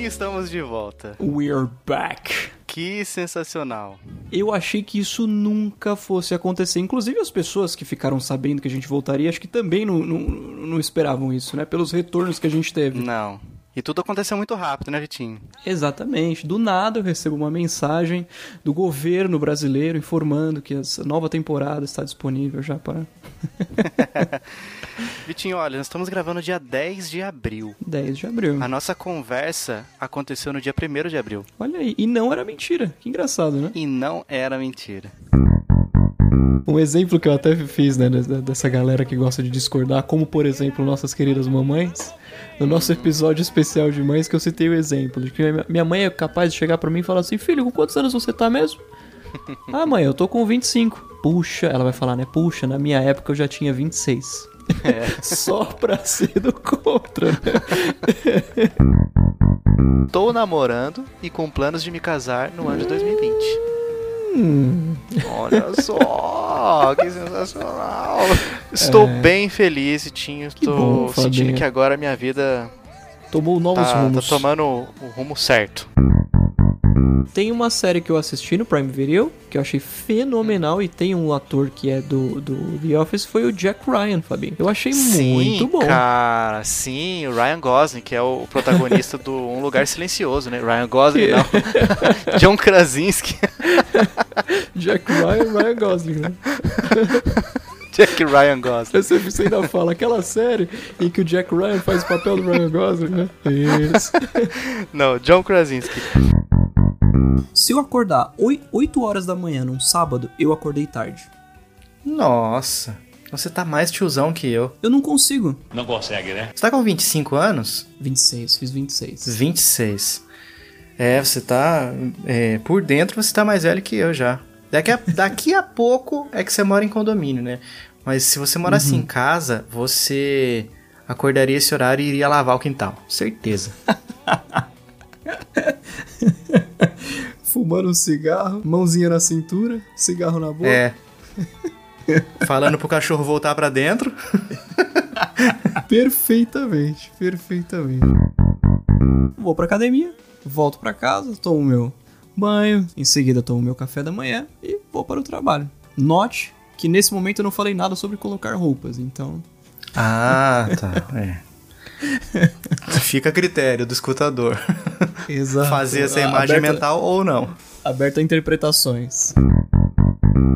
Vitinho, estamos de volta. We're back. Que sensacional. Eu achei que isso nunca fosse acontecer. Inclusive as pessoas que ficaram sabendo que a gente voltaria, acho que também não, não, não esperavam isso, né? Pelos retornos que a gente teve. Não. E tudo aconteceu muito rápido, né, Vitinho? Exatamente. Do nada eu recebo uma mensagem do governo brasileiro informando que a nova temporada está disponível já para. Vitinho, olha, nós estamos gravando dia 10 de abril. 10 de abril. A nossa conversa aconteceu no dia 1 de abril. Olha aí, e não era mentira. Que engraçado, né? E não era mentira. Um exemplo que eu até fiz, né, dessa galera que gosta de discordar, como por exemplo nossas queridas mamães, no nosso episódio especial de mães, que eu citei o exemplo de que minha mãe é capaz de chegar para mim e falar assim: Filho, com quantos anos você tá mesmo? ah, mãe, eu tô com 25. Puxa, ela vai falar, né? Puxa, na minha época eu já tinha 26. É. Só pra ser do contra, né? Tô namorando e com planos de me casar no ano de 2020. Hum. Olha só, que sensacional. Estou é... bem feliz, Tinho. Estou sentindo que agora a minha vida tomou novos tá, rumos. Tá tomando o rumo certo. Tem uma série que eu assisti no Prime Video, que eu achei fenomenal, e tem um ator que é do, do The Office, foi o Jack Ryan, Fabinho. Eu achei sim, muito bom. cara, sim, o Ryan Gosling, que é o protagonista do Um Lugar Silencioso, né? Ryan Gosling, não. John Krasinski. Jack Ryan, Ryan Gosling, né? Jack Ryan Gosling. Você ainda fala aquela série em que o Jack Ryan faz o papel do Ryan Gosling, né? Isso. Não, John Krasinski. Se eu acordar 8 horas da manhã num sábado, eu acordei tarde. Nossa. Você tá mais tiozão que eu. Eu não consigo. Não consegue, né? Você tá com 25 anos? 26, fiz 26. 26. É, você tá. É, por dentro você tá mais velho que eu já. Daqui a, daqui a pouco é que você mora em condomínio, né? Mas se você morasse uhum. em casa, você acordaria esse horário e iria lavar o quintal. Certeza. Fumando um cigarro, mãozinha na cintura, cigarro na boca. É. Falando pro cachorro voltar para dentro. perfeitamente, perfeitamente. Vou pra academia, volto para casa, tomo meu banho, em seguida tomo meu café da manhã e vou para o trabalho. Note que nesse momento eu não falei nada sobre colocar roupas, então. Ah, tá. É. Fica a critério do escutador. Exato. Fazer essa imagem aberta, mental ou não. Aberto a interpretações.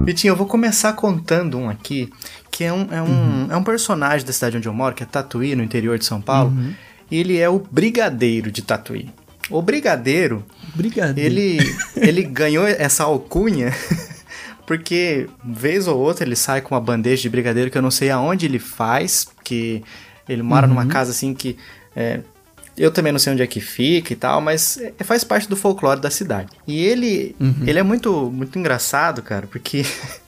Vitinho, eu vou começar contando um aqui, que é um, é um, uhum. é um personagem da cidade onde eu moro, que é Tatuí, no interior de São Paulo. Uhum. E ele é o Brigadeiro de Tatuí. O Brigadeiro, Brigadeiro. ele, ele ganhou essa alcunha porque vez ou outra ele sai com uma bandeja de brigadeiro que eu não sei aonde ele faz, que ele mora uhum. numa casa assim que é, eu também não sei onde é que fica e tal, mas é, faz parte do folclore da cidade. E ele, uhum. ele é muito, muito engraçado, cara, porque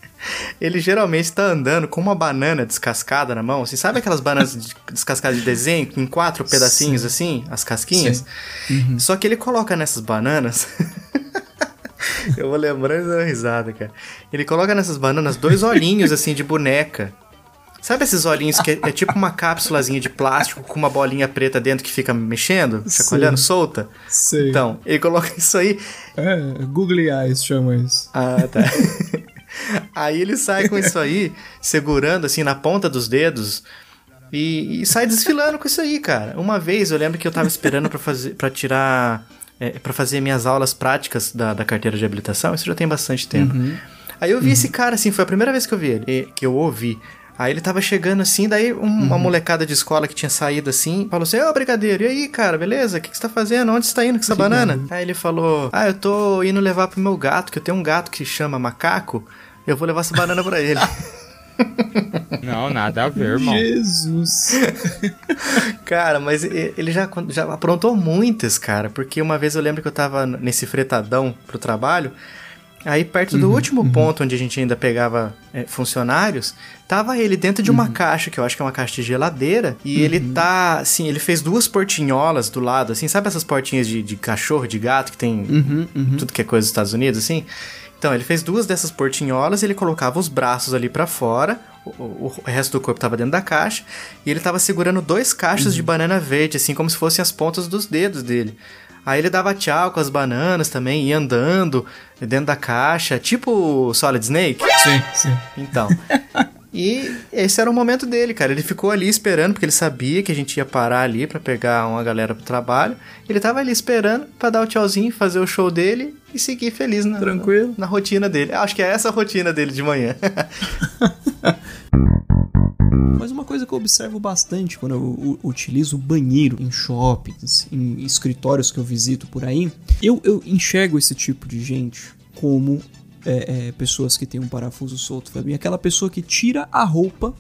ele geralmente está andando com uma banana descascada na mão. Você sabe aquelas bananas descascadas de desenho, em quatro pedacinhos Sim. assim, as casquinhas? Uhum. Só que ele coloca nessas bananas. Eu vou lembrando da risada, cara. Ele coloca nessas bananas dois olhinhos assim de boneca. Sabe esses olhinhos que é, é tipo uma cápsulazinha de plástico com uma bolinha preta dentro que fica mexendo, chacoalhando solta? Sei. Então, ele coloca isso aí. É, Google Eyes chama isso. Ah, tá. aí ele sai com isso aí, segurando assim na ponta dos dedos. E, e, sai desfilando com isso aí, cara. Uma vez eu lembro que eu tava esperando para fazer para tirar é, para fazer minhas aulas práticas da, da carteira de habilitação, isso já tem bastante tempo. Uhum. Aí eu vi uhum. esse cara assim, foi a primeira vez que eu vi ele, que eu ouvi. Aí ele tava chegando assim, daí um, uhum. uma molecada de escola que tinha saído assim, falou assim: Ô, brigadeiro, e aí, cara, beleza? O que, que você tá fazendo? Onde você tá indo com essa banana? Aí ele falou: Ah, eu tô indo levar pro meu gato, que eu tenho um gato que chama macaco, eu vou levar essa banana pra ele. Não, nada a ver, irmão. Jesus. cara, mas ele já, já aprontou muitas, cara. Porque uma vez eu lembro que eu tava nesse fretadão pro trabalho. Aí, perto do uhum, último uhum. ponto onde a gente ainda pegava é, funcionários, tava ele dentro de uma uhum. caixa, que eu acho que é uma caixa de geladeira, e ele uhum. tá, assim, ele fez duas portinholas do lado, assim, sabe essas portinhas de, de cachorro, de gato, que tem uhum, uhum. tudo que é coisa dos Estados Unidos, assim? Então, ele fez duas dessas portinholas, ele colocava os braços ali pra fora, o, o- resto do corpo tava dentro da caixa, e ele tava segurando dois cachos de banana verde, assim, como se fossem as pontas dos dedos dele. Aí ele dava tchau com as bananas também, ia andando dentro da caixa, tipo Solid Snake. Sim, sim. Então. E esse era o momento dele, cara. Ele ficou ali esperando, porque ele sabia que a gente ia parar ali pra pegar uma galera pro trabalho. Ele tava ali esperando pra dar o tchauzinho, fazer o show dele e seguir feliz na, Tranquilo. na, na rotina dele. Acho que é essa a rotina dele de manhã. Mas uma coisa que eu observo bastante quando eu utilizo o banheiro em shoppings, em escritórios que eu visito por aí, eu, eu enxergo esse tipo de gente como é, é, pessoas que têm um parafuso solto, Fabinho. Aquela pessoa que tira a roupa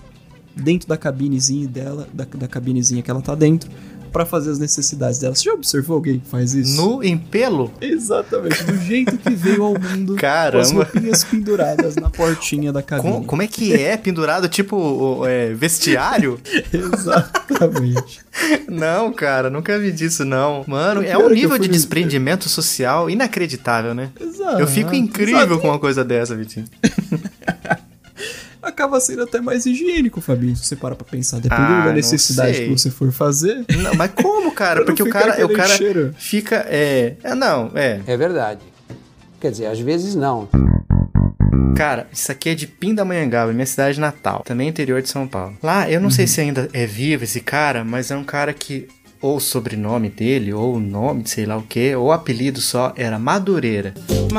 dentro da cabinezinha dela, da, da cabinezinha que ela tá dentro, pra fazer as necessidades dela. Você já observou alguém que faz isso? No empelo, Exatamente, do jeito que veio ao mundo com as Caramba. roupinhas penduradas na portinha da cabine. com- como é que é? Pendurado tipo é, vestiário? Exatamente. não, cara, nunca vi disso, não. Mano, é um é nível de desprendimento social inacreditável, né? Exato. Eu fico incrível com uma coisa dessa, Vitinho. acaba sendo até mais higiênico, Fabinho, se você para pra pensar. Dependendo Ah, da necessidade que você for fazer. Não, mas como, cara? Porque o cara, o cara cheiro. fica. É, é, não, é. É verdade. Quer dizer, às vezes não. Cara, isso aqui é de Pindamonhangaba, minha cidade natal, também interior de São Paulo. Lá, eu não sei se ainda é vivo esse cara, mas é um cara que ou o sobrenome dele, ou o nome, sei lá o que, ou o apelido só era Madureira. Ele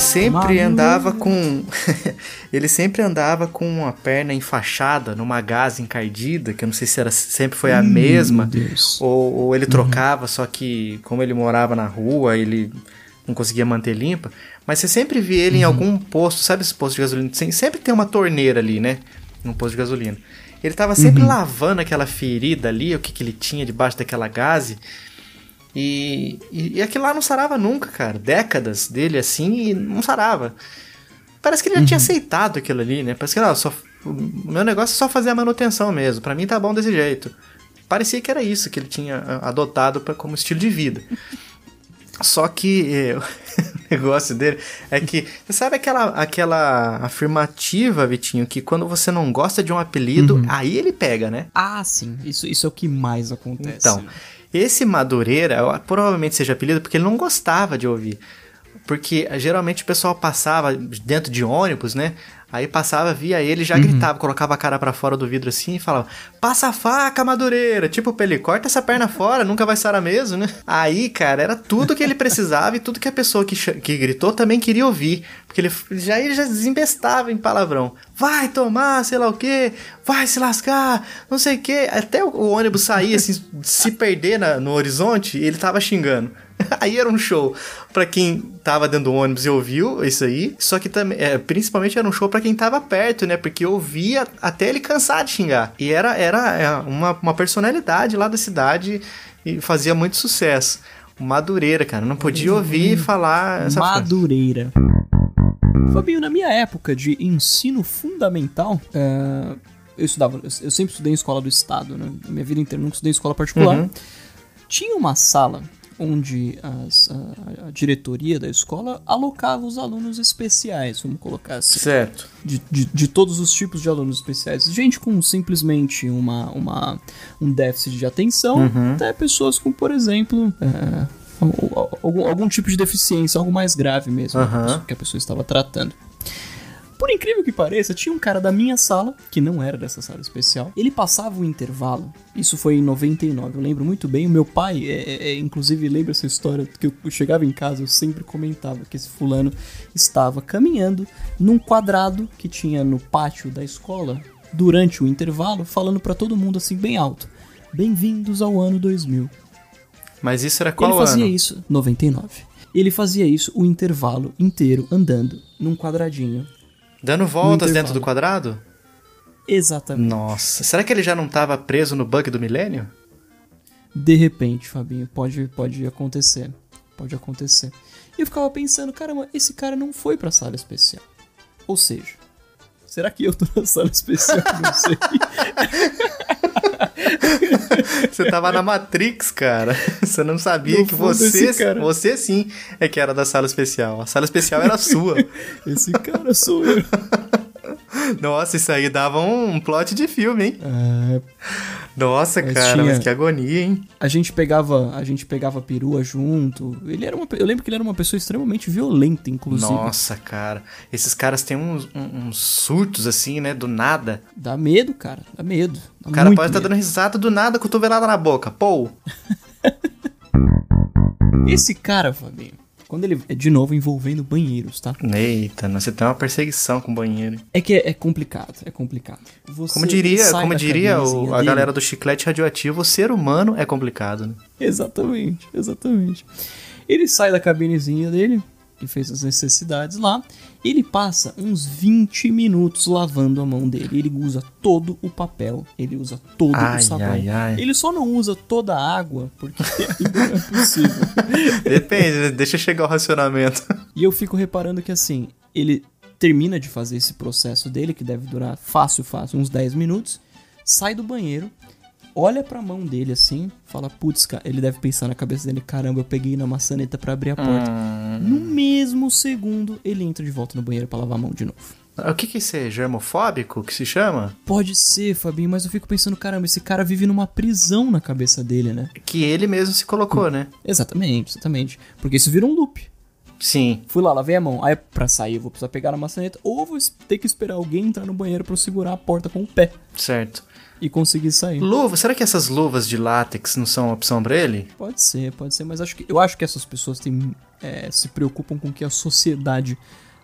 sempre andava com. ele sempre andava com uma perna enfaixada numa gaze encardida, que eu não sei se era, sempre foi a mesma. Meu Deus. Ou, ou ele trocava, só que como ele morava na rua, ele não conseguia manter limpa. Mas você sempre via ele em algum posto, sabe esse posto de gasolina? Sem- Sempre tem uma torneira ali, né? Num posto de gasolina. Ele tava sempre lavando aquela ferida ali, o que, que ele tinha debaixo daquela gaze. E, e, e aquilo lá não sarava nunca, cara. Décadas dele assim e não sarava. Parece que ele já tinha aceitado aquilo ali, né? Parece que não, só, o meu negócio é só fazer a manutenção mesmo. Pra mim tá bom desse jeito. Parecia que era isso que ele tinha ah, adotado pra, como estilo de vida. Só que eh, o negócio dele é que. Você sabe aquela, aquela afirmativa, Vitinho, que quando você não gosta de um apelido, aí ele pega, né? Ah, sim. Isso, isso é o que mais acontece. Então, esse Madureira provavelmente seja apelido porque ele não gostava de ouvir. Porque geralmente o pessoal passava dentro de ônibus, né? Aí passava, via ele, já gritava, colocava a cara pra fora do vidro assim e falava: Passa a faca, Madureira! Tipo, pra ele, corta essa perna fora, nunca vai sarar mesmo, né? Aí, cara, era tudo que ele precisava e tudo que a pessoa que, que gritou também queria ouvir. Porque ele já, ele já desembestava em palavrão. Vai tomar, sei lá o quê, vai se lascar, não sei o quê. Até o, o ônibus sair, assim, se perder na- no horizonte, ele tava xingando. Aí era um show pra quem tava dentro do ônibus e ouviu isso aí, só que também, é, principalmente era um show pra quem tava perto, né? Porque ouvia até ele cansar de xingar. E era, era é, uma, uma personalidade lá da cidade e fazia muito sucesso. Madureira, cara, não podia ouvir falar essa frase. Madureira. Fabinho, na minha época de ensino fundamental, é, eu estudava, eu eu sempre estudei em escola do estado, né? Na minha vida inteira, nunca estudei em escola particular. Uhum. Tinha uma sala onde as- a, a diretoria da escola alocava os alunos especiais, vamos colocar assim. Certo. de, de, de todos os tipos de alunos especiais. Gente com simplesmente uma, uma, um déficit de atenção, Uhum. até pessoas com, por exemplo, é, al- al- algum, algum tipo de deficiência, algo mais grave mesmo, pessoa- que a pessoa estava tratando. Por incrível que pareça, tinha um cara da minha sala, que não era dessa sala especial, ele passava o intervalo, isso foi em 99, eu lembro muito bem, o meu pai, é, é, é, inclusive lembra essa história, que eu, chegava em casa, eu sempre comentava que esse fulano estava caminhando num quadrado que tinha no pátio da escola, durante o intervalo, falando pra todo mundo assim, bem alto, bem-vindos ao ano 2000. Mas isso era qual ele fazia ano? isso, 99. Ele fazia isso o intervalo inteiro, andando num quadradinho. Dando voltas dentro do quadrado? Exatamente. Nossa, será que ele já não tava preso no bug do milênio? De repente, Fabinho, pode, pode acontecer. Pode acontecer. E eu ficava pensando, caramba, esse cara não foi pra sala especial. Ou seja, será que eu tô na sala especial? Não sei. Você tava na Matrix, cara. Você não sabia No que você, cara- você sim é que era da sala especial. A sala especial era sua. Esse cara sou eu. Nossa, isso aí dava um plot de filme, hein? É, Nossa, Mas cara, tinha- mas que agonia, hein? a gente pegava, a gente pegava perua junto. Ele era uma, eu lembro que ele era uma pessoa extremamente violenta, inclusive. Nossa, cara. Esses caras têm uns, uns surtos assim, né? Do nada. Dá medo, cara. Dá medo. Dá O cara pode estar medo. dando risada do nada, cotovelada na boca. Pô, Esse cara, Fabinho, quando ele é de novo envolvendo banheiros, tá? Eita, você tem uma perseguição com o banheiro. É que é, é complicado, é complicado. Você Como diria, como diria o- a galera do chiclete radioativo, o ser humano é complicado, né? Exatamente, exatamente. Ele sai da cabinezinha dele, que fez as necessidades lá, ele passa uns 20 minutos lavando a mão dele. Ele usa todo o papel, ele usa todo Ai, o sabão. ai, ai. Ele só não usa toda a água, porque não é possível. Depende, né? deixa chegar o racionamento. E eu fico reparando que assim, ele termina de fazer esse processo dele, que deve durar fácil, fácil, uns 10 minutos, sai do banheiro, olha pra mão dele assim, fala, putz, cara, ele deve pensar na cabeça dele, caramba, eu peguei na maçaneta pra abrir a porta. No mesmo segundo, ele entra de volta no banheiro pra lavar a mão de novo. O que que é isso aí? Germofóbico que se chama? Pode ser, Fabinho, mas eu fico pensando, caramba, esse cara vive numa prisão na cabeça dele, né? Que ele mesmo se colocou, né? Exatamente, exatamente. Porque isso vira um loop. Sim. Fui lá, lavei a mão. Aí pra sair eu vou precisar pegar na maçaneta ou vou ter que esperar alguém entrar no banheiro pra eu segurar a porta com o pé Certo. E conseguir sair. Luva, será que essas luvas de látex não são uma opção pra ele? Pode ser, pode ser, mas acho que, eu acho que essas pessoas têm, é, se preocupam com o que a sociedade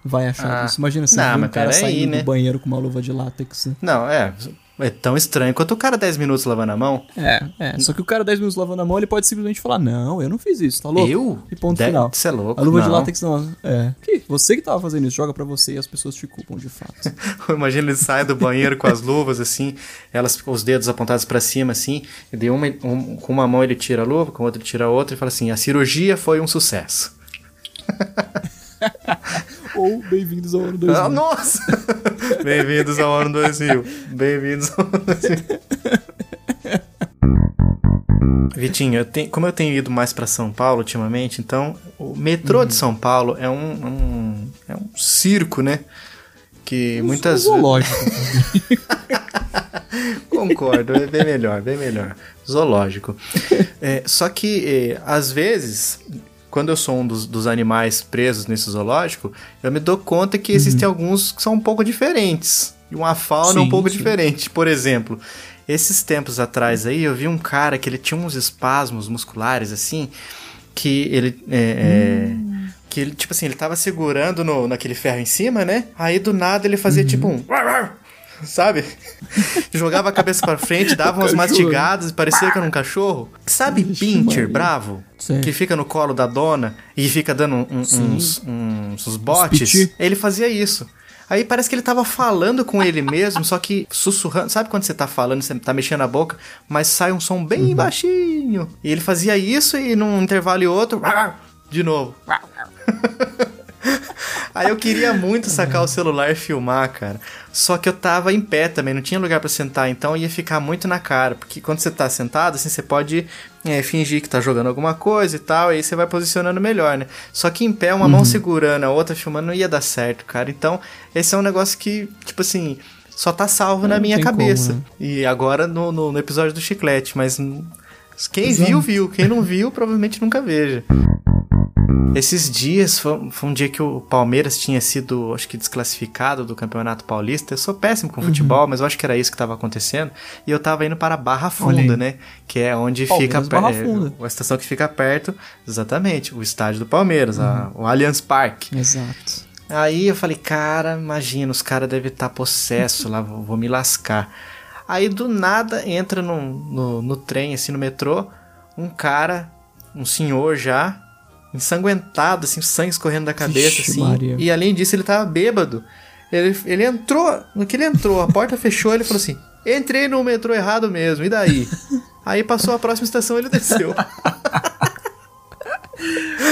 vai achar Ah, disso. Imagina se não, vê um cara peraí, saindo né? do banheiro com uma luva de látex. né? Não, é. É tão estranho quanto o cara 10 minutos lavando a mão. É, é. Só que o cara 10 minutos lavando a mão, ele pode simplesmente falar, não, eu não fiz isso, tá louco? Eu? E ponto De- final. Você é louco. A luva de não. látex não. É. Que? Você que tava fazendo isso, joga pra você e as pessoas te culpam de fato. Imagina ele sai do banheiro com as luvas assim, elas com os dedos apontados pra cima assim, e de uma, um- com uma mão ele tira a luva, com a outra ele tira a outra e fala assim: "A cirurgia foi um sucesso". Ou bem-vindos ao ano 2000. Ah, nossa! Bem-vindos ao ano 2000. Bem-vindos ao ano 2000. Vitinho, eu tenho- como eu tenho ido mais pra São Paulo ultimamente, então o metrô Uhum. de São Paulo é um, um- é um circo, né? Que muitas vezes Zoológico. Concordo, é bem melhor, bem melhor. Zoológico. É, só que, é, às vezes, quando eu sou um dos, dos animais presos nesse zoológico, eu me dou conta que existem alguns que são um pouco diferentes. E uma fauna um Sim, pouco sim. diferente. Por exemplo, esses tempos atrás aí, eu vi um cara que ele tinha uns espasmos musculares, assim, que ele... é, é, que ele, tipo assim, ele tava segurando no, naquele ferro em cima, né? Aí do nada ele fazia tipo um. Sabe? Jogava a cabeça pra frente, dava umas mastigadas, parecia que era um cachorro. Sabe Vixe, Pincher Maria. bravo? Sei. Que fica no colo da dona e fica dando um- Sim. uns, uns, uns botes. Ele fazia isso. Aí parece que ele tava falando com ele mesmo, só que sussurrando. Sabe quando você tá falando, você tá mexendo a boca, mas sai um som bem baixinho. E ele fazia isso e num intervalo e outro, de novo. Aí eu queria muito sacar o celular e filmar, cara. Só que eu tava em pé também, não tinha lugar pra sentar, então ia ficar muito na cara. Porque quando você tá sentado, assim, você pode é, fingir que tá jogando alguma coisa e tal, e aí você vai posicionando melhor, né? Só que em pé, uma mão segurando, a outra filmando, não ia dar certo, cara. Então, esse é um negócio que, tipo assim, só tá salvo na Não minha tem como, cabeça. né? E agora no, no, no episódio do chiclete, mas quem Exato. viu, viu. Quem não viu, provavelmente nunca veja. Esses dias foi, foi um dia que o Palmeiras tinha sido, acho que, desclassificado do Campeonato Paulista. Eu sou péssimo com futebol, mas eu acho que era isso que estava acontecendo. E eu tava indo para Barra Funda, né? Que é onde Palmeiras, fica Barra é, Funda. a estação que fica perto, exatamente, o estádio do Palmeiras, a- o Allianz Parque. Exato. Aí eu falei, cara, imagina, os caras devem estar possesso lá, vou, vou me lascar. Aí do nada entra no, no, no trem, assim, no metrô, um cara, um senhor já, ensanguentado, assim, sangue escorrendo da cabeça, Vixe, assim. Maria. E além disso, ele tava bêbado. Ele, ele entrou, no que ele entrou, a porta fechou, ele falou assim: entrei no metrô errado mesmo, e daí? Aí passou a próxima estação ele desceu.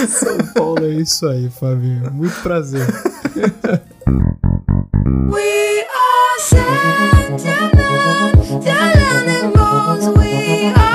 São Paulo é isso aí, Fabinho. Muito prazer. We are sentimental animals. We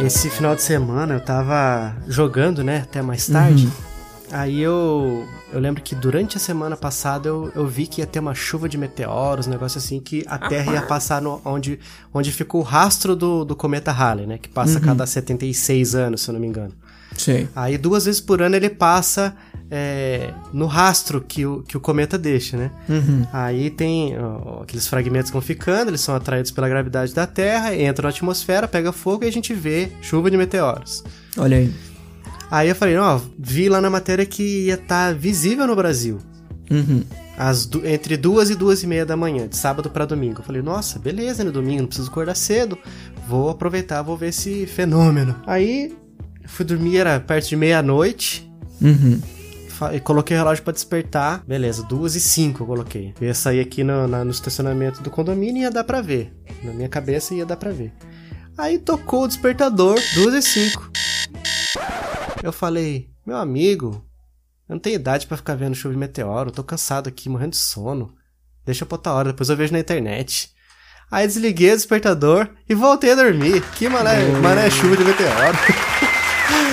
esse final de semana eu tava jogando, né, até mais tarde. Uhum. Aí eu, eu lembro que durante a semana passada eu, eu vi que ia ter uma chuva de meteoros, um negócio assim, que a Terra ia passar no, onde, onde ficou o rastro do, do cometa Halley, né? Que passa a uhum. cada 76 anos, se eu não me engano. Sim. Aí duas vezes por ano ele passa é, no rastro que o, que o cometa deixa, né? Uhum. Aí tem ó, aqueles fragmentos que vão ficando, eles são atraídos pela gravidade da Terra, entram na atmosfera, pega fogo e a gente vê chuva de meteoros. Olha aí. Aí eu falei, ó, vi lá na matéria que ia estar visível no Brasil. Uhum. Du- entre duas e duas e meia da manhã, de sábado pra domingo. Eu falei, nossa, beleza, no domingo, não preciso acordar cedo. Vou aproveitar, vou ver esse fenômeno. Aí, fui dormir, era perto de meia-noite. Uhum. E Coloquei o relógio pra despertar. Beleza, duas e cinco eu coloquei. Eu ia sair aqui no, na- no estacionamento do condomínio e ia dar pra ver. Na minha cabeça ia dar pra ver. Aí tocou o despertador, duas e cinco. Eu falei, meu amigo, eu não tenho idade pra ficar vendo chuva de meteoro, eu tô cansado aqui, morrendo de sono. Deixa pra outra hora, depois eu vejo na internet. Aí desliguei o despertador e voltei a dormir. Que mané, mané chuva de meteoro.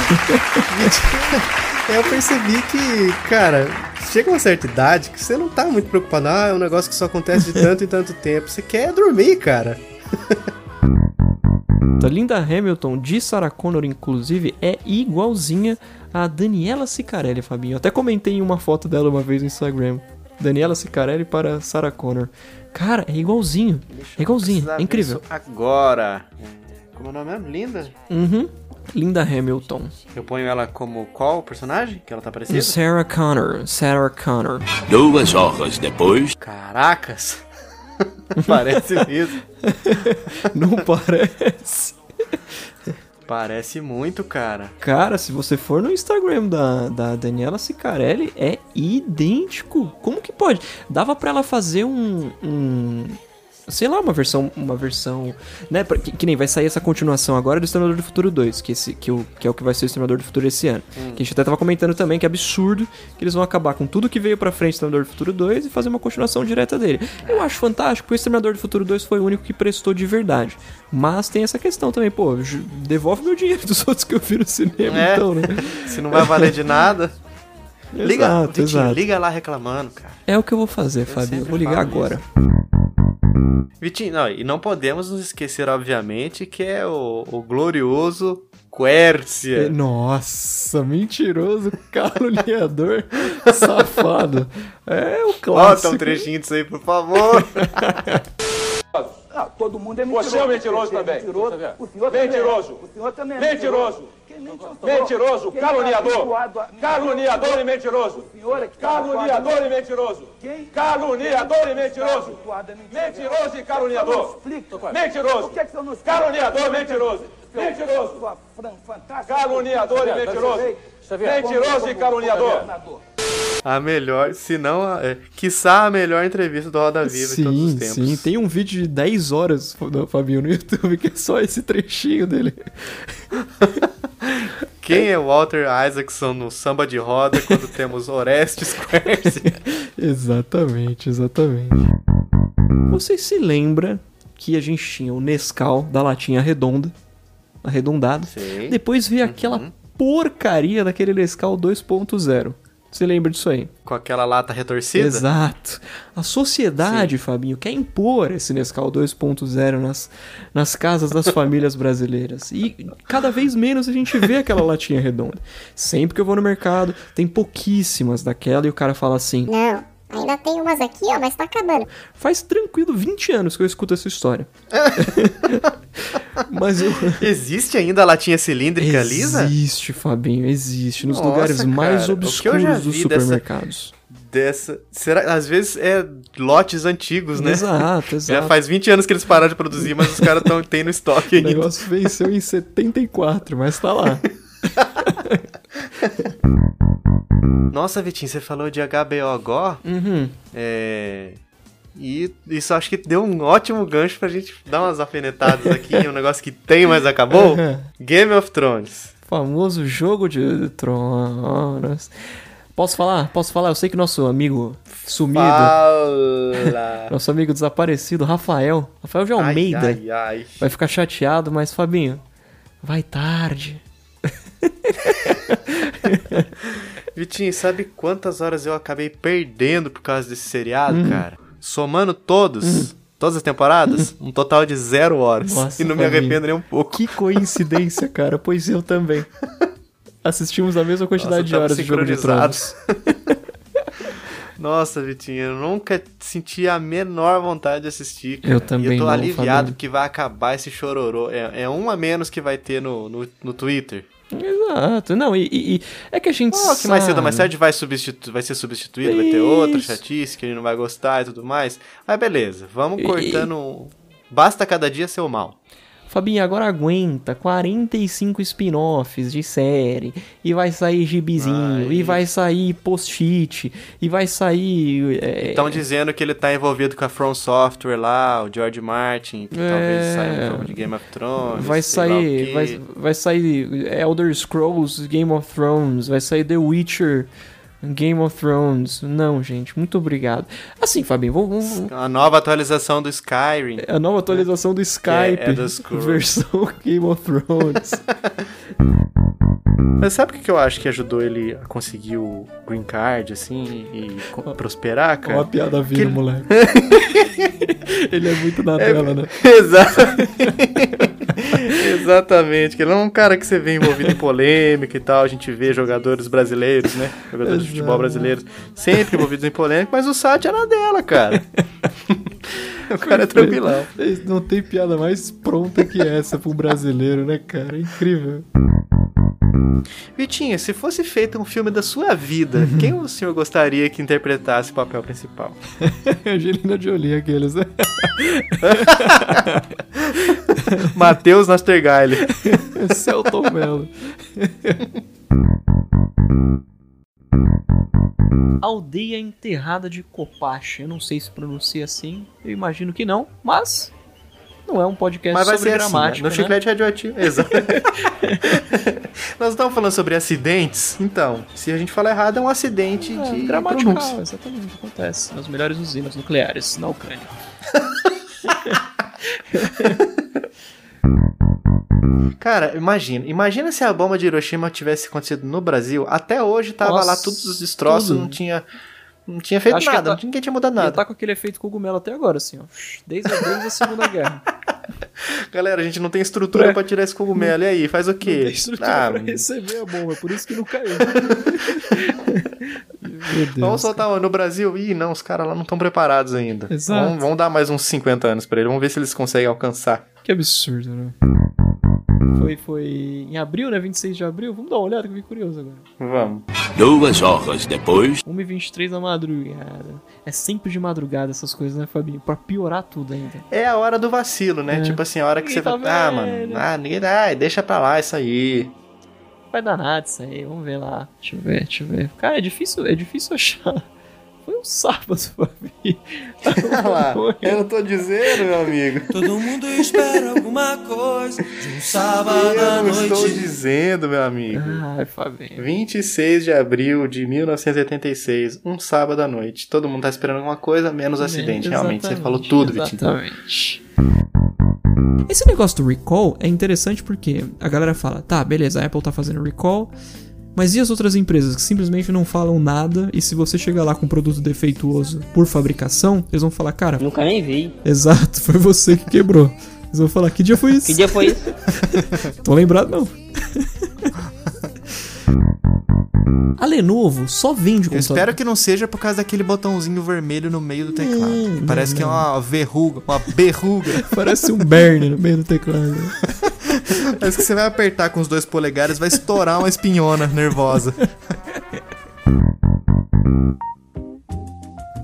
eu percebi que, cara, chega uma certa idade que você não tá muito preocupado. Ah, é um negócio que só acontece de tanto em tanto tempo. Você quer dormir, cara. A Linda Hamilton de Sarah Connor, inclusive, é igualzinha a Daniela Sicarelli, Fabinho. Eu até comentei em uma foto dela uma vez no Instagram. Daniela Sicarelli para Sarah Connor. Cara, é igualzinho. É igualzinho. É incrível. Agora. Como é o nome mesmo? Linda? Uhum. Linda Hamilton. Eu ponho ela como qual personagem que ela tá parecida? Sarah Connor. Sarah Connor. Duas horas depois. Caracas! Parece mesmo. Não parece. Parece muito, cara. Cara, se você for no Instagram da, da Daniela Sicarelli, é idêntico. Como que pode? Dava pra ela fazer um. um sei lá, uma versão. Uma versão. Né? Que, que nem vai sair essa continuação agora do Exterminador do Futuro 2, que, esse, que, o, que é o que vai ser o Exterminador do Futuro esse ano. Que a gente até tava comentando também que é absurdo que eles vão acabar com tudo que veio pra frente do Exterminador do Futuro 2 e fazer uma continuação direta dele. Eu acho fantástico, porque o Exterminador do Futuro 2 foi o único que prestou de verdade. Mas tem essa questão também, pô, devolve meu dinheiro dos outros que eu vi no cinema, É. então, né? Se não vai valer de nada. Liga, Exato, Vitinho, exato. liga lá reclamando, cara. É o que eu vou fazer, Fabinho. Eu sempre vou ligar agora. Vitinho, não, e não podemos nos esquecer, obviamente, que é o, o glorioso Quercia. Nossa, mentiroso, caluniador, safado. É o Bota clássico. um trechinho disso aí, por favor. Todo mundo é mentiroso. Você é mentiroso também. Mentiroso. O senhor mentiroso. O senhor também é mentiroso. Mentiroso, caluniador. Caluniador e mentiroso. Caluniador e mentiroso. Caluniador e mentiroso. Mentiroso e caluniador. Mentiroso. Caluniador, mentiroso. Mentiroso. Caluniador e mentiroso. Mentiroso e caluniador. A melhor, se não, a- é, quiçá a melhor entrevista do Roda Viva de todos os Sim, tempos. sim. Tem um vídeo de 10 horas, do Fabinho, no YouTube, que é só esse trechinho dele. Quem é Walter Isaacson no samba de roda quando temos Orestes Quercia? exatamente, exatamente. Você se lembra que a gente tinha o Nescau da latinha redonda, arredondado. Sei. Depois veio aquela porcaria daquele Nescau 2.0. Você lembra disso aí? Com aquela lata retorcida? Exato. A sociedade, Fabinho, quer impor esse Nescau 2.0 nas, nas casas das famílias brasileiras. E cada vez menos a gente vê aquela latinha redonda. Sempre que eu vou no mercado, tem pouquíssimas daquela e o cara fala assim: Não, ainda tem umas aqui, ó, mas tá acabando. faz tranquilo 20 anos que eu escuto essa história. Mas eu. Existe ainda a latinha cilíndrica lisa? Existe, Fabinho, existe. Nos Nossa, lugares mais cara, o já obscuros dos vi dessa- supermercados. Dessa. Será às vezes é lotes antigos, né? Exato, exato. Já faz 20 anos que eles pararam de produzir, mas os caras tão, têm no estoque O ainda. negócio venceu em 74, mas tá lá. Nossa, Vitinho, você falou de HBO Go. Uhum. É. E isso acho que deu um ótimo gancho pra gente dar umas alfinetadas aqui, um negócio que tem, mas acabou. Uhum. Game of Thrones. Famoso jogo de tronos. Posso falar? Posso falar? Eu sei que nosso amigo sumido, Fala! nosso amigo desaparecido, Rafael, Rafael de Almeida, Ai, ai, ai. vai ficar chateado, mas Fabinho, Vai tarde. Vitinho, sabe quantas horas eu acabei perdendo por causa desse seriado, Hum. cara? Somando todos, todas as temporadas, um total de zero horas. Nossa, e não me arrependo nem um pouco. Que coincidência, cara. Pois eu também. Assistimos a mesma quantidade Nossa, de horas de Jogo de Tronos. Nossa, Vitinho, eu nunca senti a menor vontade de assistir. cara. Eu também E eu tô não, aliviado Fabinho. que vai acabar esse chororô. É, é um a menos que vai ter no, no, no Twitter. Exato. Não, e, e- é que a gente Oh, que mais cedo ou mais tarde vai, substitu vai ser substituído, vai ter outra chatice que ele não vai gostar e tudo mais. Mas beleza, vamos E- cortando. Basta cada dia ser o mal. Fabinho, agora aguenta 45 spin-offs de série, e vai sair gibizinho, Vai. e vai sair post-it, e vai sair... é, Estão dizendo que ele tá envolvido com a From Software lá, o George Martin, que É. talvez saia um jogo de Game of Thrones. vai sair, vai, vai sair Elder Scrolls, Game of Thrones, vai sair The Witcher, Game of Thrones. Não, gente, muito obrigado. Assim, Fabinho, vamos... A nova atualização do Skyrim. a nova atualização do Skype, é do Scrolls. versão Game of Thrones. Mas sabe o que eu acho que ajudou ele a conseguir o green card, assim, e prosperar, cara? a piada vindo, Que- moleque. Ele é muito na tela, né? Exatamente. Exatamente. Que ele é um cara que você vê envolvido em polêmica e tal. A gente vê jogadores brasileiros, né? Jogadores de futebol Exato. brasileiros sempre envolvidos em polêmica, mas o Sati é na dela, cara. o cara é tranquilão. Não tem piada mais pronta que essa um brasileiro, né, cara? É incrível. Vitinho, se fosse feito um filme da sua vida, quem o senhor gostaria que interpretasse o papel principal? Angelina Jolie, aqueles, né? Matheus Nastergaile. Celton Mello. Aldeia Enterrada de Copache. Eu não sei se pronuncia assim. Eu imagino que não, mas não é um podcast Mas vai sobre ser assim, né? gramática, no né? chiclete radioativo. Exato. Nós estamos falando sobre acidentes, então, se a gente falar errado, é um acidente É, de gramatical, pronúncia. exatamente, acontece nas melhores usinas nucleares na Ucrânia. Cara, imagina. Imagina se a bomba de Hiroshima tivesse acontecido no Brasil. Até hoje tava Nossa, lá todos os destroços, tudo. não tinha. Não tinha feito Acho nada, tá- ninguém tinha mudado nada. tá com aquele efeito cogumelo até agora, assim, ó. Desde a, desde a Segunda Guerra. Galera, a gente não tem estrutura É. pra tirar esse cogumelo. E aí, faz o quê? Não tem estrutura Ah, pra receber a bomba, por isso que não caiu. Vamos soltar uma no Brasil? Ih, não, os caras lá não estão preparados ainda. Exato. Vamos, vamos dar mais uns 50 anos pra ele. Vamos ver se eles conseguem alcançar. Que absurdo, né? Foi, foi em abril, né? 26 de abril. Vamos dar uma olhada que eu fiquei curioso agora. Vamos. Duas horas depois. 1h23 da madrugada. É sempre de madrugada essas coisas, né, Fabinho? Pra piorar tudo ainda. É a hora do vacilo, né? É. Tipo assim, a hora que Ninguém você tá vai. Ah, mano. Ah, ninguém. Ai, deixa pra lá isso aí. Vai dar nada isso aí, vamos ver lá. Deixa eu ver, deixa eu ver. Cara, é difícil, é difícil achar. Foi um sábado, lá. Eu não tô dizendo, meu amigo. Todo mundo espera alguma coisa de um sábado à Eu não estou noite. dizendo, meu amigo. Ai, Fabinho. 26 de abril de 1986, um sábado à noite. Todo mundo tá esperando alguma coisa, menos acidente. Realmente, você falou tudo, Vitinho. Exatamente. Esse negócio do recall é interessante porque a galera fala, tá, beleza, a Apple tá fazendo recall, mas e as outras empresas que simplesmente não falam nada e se você chegar lá com um produto defeituoso por fabricação, eles vão falar, cara, Nunca nem vi. exato, foi você que quebrou. Eles vão falar, que dia foi isso? Que dia foi isso? Tô lembrado não. A Lenovo só vende Eu computador. espero que não seja por causa daquele botãozinho vermelho no meio do teclado. Não, que parece não, que é uma verruga, uma berruga. Parece um Bernie no meio do teclado. Parece que você vai apertar com os dois polegares, vai estourar uma espinhona nervosa.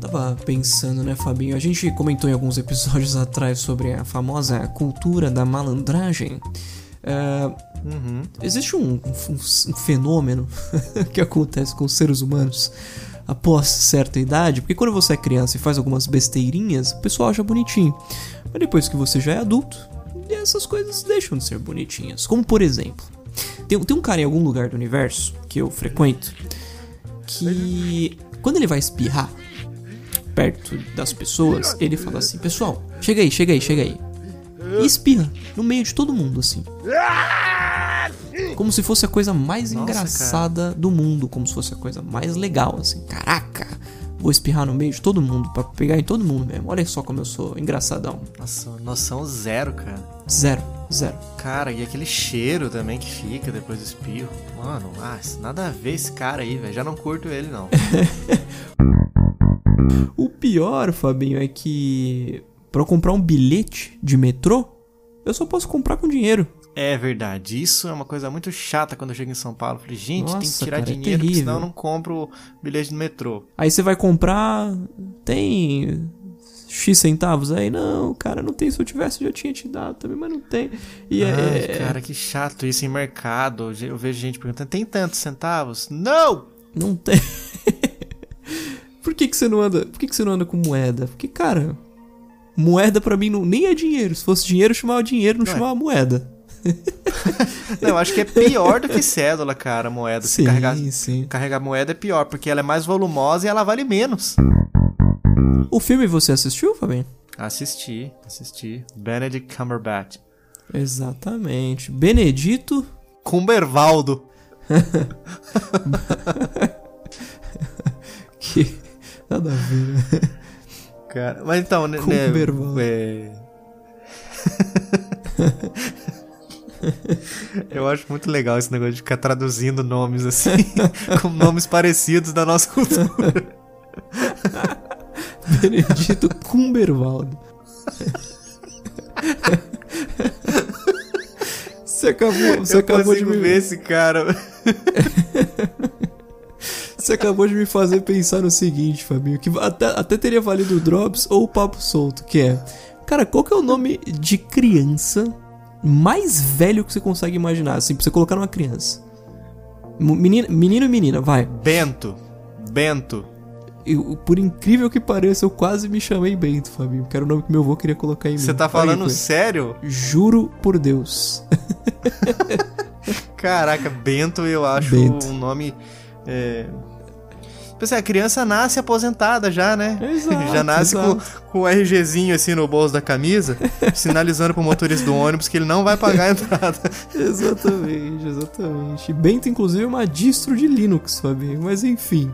Tava pensando, né, Fabinho? A gente comentou em alguns episódios atrás sobre a famosa cultura da malandragem. É, Existe um, um- um fenômeno que acontece com os seres humanos após certa idade, porque quando você é criança e faz algumas besteirinhas, o pessoal acha bonitinho. Mas depois que você já é adulto, essas coisas deixam de ser bonitinhas. Como por exemplo, tem, tem um cara em algum lugar do universo que eu frequento que quando ele vai espirrar perto das pessoas, ele fala assim: Pessoal, chega aí, chega aí, chega aí. E espirra no meio de todo mundo, assim. como se fosse a coisa mais Nossa, engraçada do mundo, como se fosse a coisa mais legal, assim. Caraca, vou espirrar no meio de todo mundo, pra pegar em todo mundo mesmo. Olha só como eu sou engraçadão. Nossa, noção zero, cara. Zero, zero. Cara, e aquele cheiro também que fica depois do espirro. Mano, ah, nada a ver esse cara aí, velho. Já não curto ele, não. O pior, Fabinho, é que pra eu comprar um bilhete de metrô, eu só posso comprar com dinheiro. É verdade, isso é uma coisa muito chata quando eu chego em São Paulo. Eu falei, gente, tem que Nossa, tirar cara, é dinheiro, porque senão eu não compro bilhete no metrô. Aí você vai comprar, tem X centavos aí? Não, cara, não tem. Se eu tivesse, eu já tinha te dado também, mas não tem. E é- Ai, é, cara, que chato isso em mercado. Eu vejo gente perguntando, tem tantos centavos? Não! Não tem. Por que, que você não anda? Por que, que você não anda com moeda? Porque, cara, moeda pra mim não, nem é dinheiro. Se fosse dinheiro, eu chamava dinheiro, não, Não é. chamava moeda. Não, eu acho que é pior do que cédula, cara, moeda. Sim, carregar, sim. carregar moeda é pior, porque ela é mais volumosa e ela vale menos. O filme você assistiu, Fabinho? Assisti, assisti. Benedict Cumberbatch. Exatamente. Benedito. Cumbervaldo. Que. Nada a ver, né? Cara, mas então, né? né, Cumbervaldo. é... Eu acho muito legal esse negócio de ficar traduzindo nomes assim, com nomes parecidos da nossa cultura. Benedito Cumbervaldo. Você acabou, você Eu acabou de me ver esse cara. Você acabou de me fazer pensar no seguinte, Fabinho, que até, até teria valido o Drops ou o Papo Solto, que é... Cara, qual que é o nome de criança mais velho que você consegue imaginar, assim, pra você colocar numa criança? Menina, menino e menina, vai. Bento. Bento. Eu, por incrível que pareça, eu quase me chamei Bento, Fabinho, que era o nome que meu avô queria colocar em mim. Você tá falando coisa. sério? Juro por Deus. Caraca, Bento eu acho Bento. um nome. É... Assim, a criança nasce aposentada já, né? Exato, já nasce com, exato. com o RGzinho assim no bolso da camisa, sinalizando pro motorista do ônibus que ele não vai pagar a entrada. Exatamente, exatamente. Bento, inclusive, é uma distro de Linux, Fabinho, mas enfim.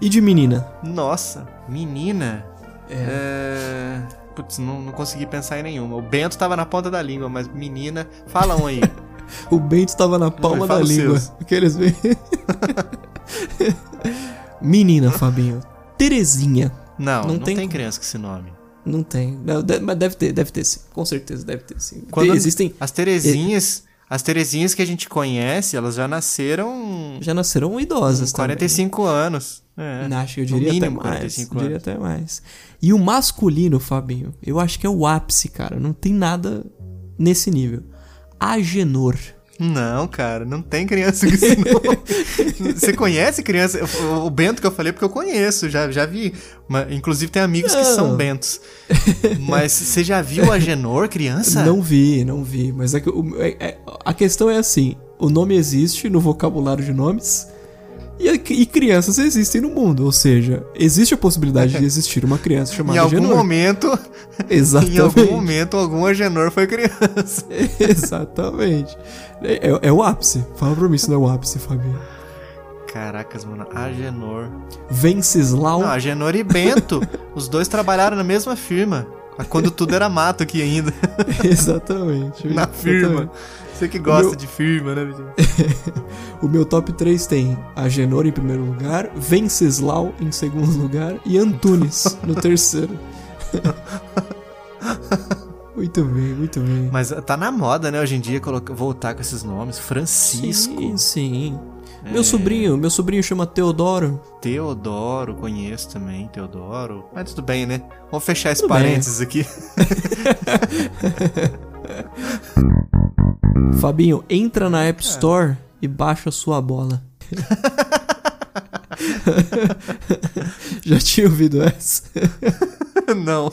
E de menina? Nossa, menina. É. Putz, não, não consegui pensar em nenhuma. O Bento tava na ponta da língua, mas menina. Fala um aí. O Bento estava na palma da língua. seus. Aqueles bem... Menina, Fabinho. Terezinha. Não, Não não, tem tem, criança com esse nome. Não tem. Não, de- mas deve ter, deve ter sim. Com certeza deve ter sim. Quando Existem. As Terezinhas. As Terezinhas que a gente conhece, elas já nasceram Já nasceram idosas com 45 anos. É. Acho que eu diria até mais. 45 Eu diria até mais. E o masculino, Fabinho, eu acho que é o ápice, cara. Não tem nada nesse nível. Agenor. Não, cara, não tem criança com esse nome. Você conhece criança? O- Bento que eu falei, porque eu conheço, já, já vi. Inclusive tem amigos que Não. são Bentos. Mas você já viu a Genor, criança? Não vi, não vi. Mas é que é- é- a questão é assim: o nome existe no vocabulário de nomes e, e crianças existem no mundo. Ou seja, existe a possibilidade de existir uma criança Em chamada algum Genor. momento, Exatamente. em algum momento, algum Agenor foi criança. Exatamente. É, é- é o ápice. Fala pra mim se não é o ápice, Fabinho. Caracas, mano, Agenor. Venceslau. Não, Agenor e Bento, os dois trabalharam na mesma firma. Quando tudo era mato aqui ainda, Exatamente. na firma. Você que gosta meu- de firma, né? O meu top 3 tem Agenor em primeiro lugar, Venceslau em segundo lugar e Antunes no terceiro. muito bem, muito bem. Mas tá na moda, né, hoje em dia, colocar, voltar com esses nomes. Francisco, Sim, sim. Meu sobrinho, meu sobrinho chama Teodoro. Teodoro, conheço também, Teodoro. Mas tudo bem, né? Vamos fechar esse Tudo bem. parênteses aqui. Fabinho, entra na App Store e baixa sua bola. Já tinha ouvido essa? Não.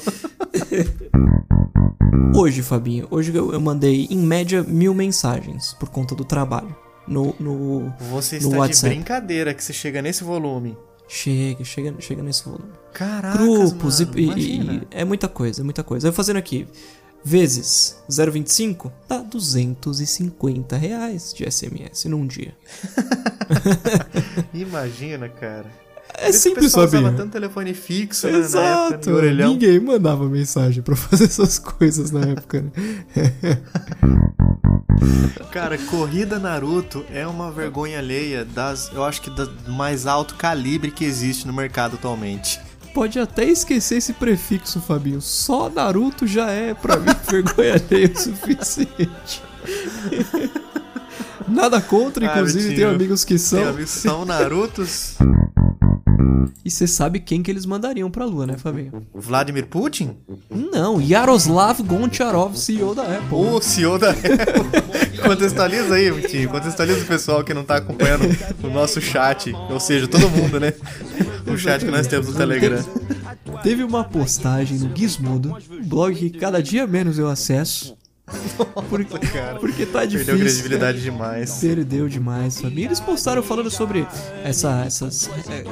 Hoje, Fabinho, hoje eu mandei em média mil mensagens por conta do trabalho. No, no, Você no está WhatsApp. de brincadeira que você chega nesse volume. Chega, chega, chega nesse volume. Caraca, Grupos mano, e- e- é muita coisa, é muita coisa. Eu fazendo aqui. Vezes 0,25 dá 250 reais de SMS num dia. Imagina, cara. É Por simples, o pessoal Fabinho. usava tanto telefone fixo, né, na época, Exato. no orelhão. Ninguém mandava mensagem pra fazer essas coisas na época. né? Cara, corrida Naruto é uma vergonha alheia das, eu acho que do mais alto calibre que existe no mercado atualmente. Pode até esquecer esse prefixo, Fabinho. Só Naruto já é, pra mim, vergonha alheia o suficiente. Nada contra, Ah, inclusive tenho amigos que Tem são. amigos que são Narutos. E você sabe quem que eles mandariam pra lua, né, Fabinho? Vladimir Putin? Não, Yaroslav Goncharov, CEO da Apple. O CEO da Apple. Contextualiza aí, Vitinho. Contextualiza o pessoal que não tá acompanhando o nosso chat. Ou seja, todo mundo, né? O chat que nós temos no Telegram. Teve uma postagem no Gizmodo, um blog que cada dia menos eu acesso. Porque, porque tá difícil. Perdeu credibilidade demais. Perdeu demais, sabia? Eles postaram falando sobre essa, essas é,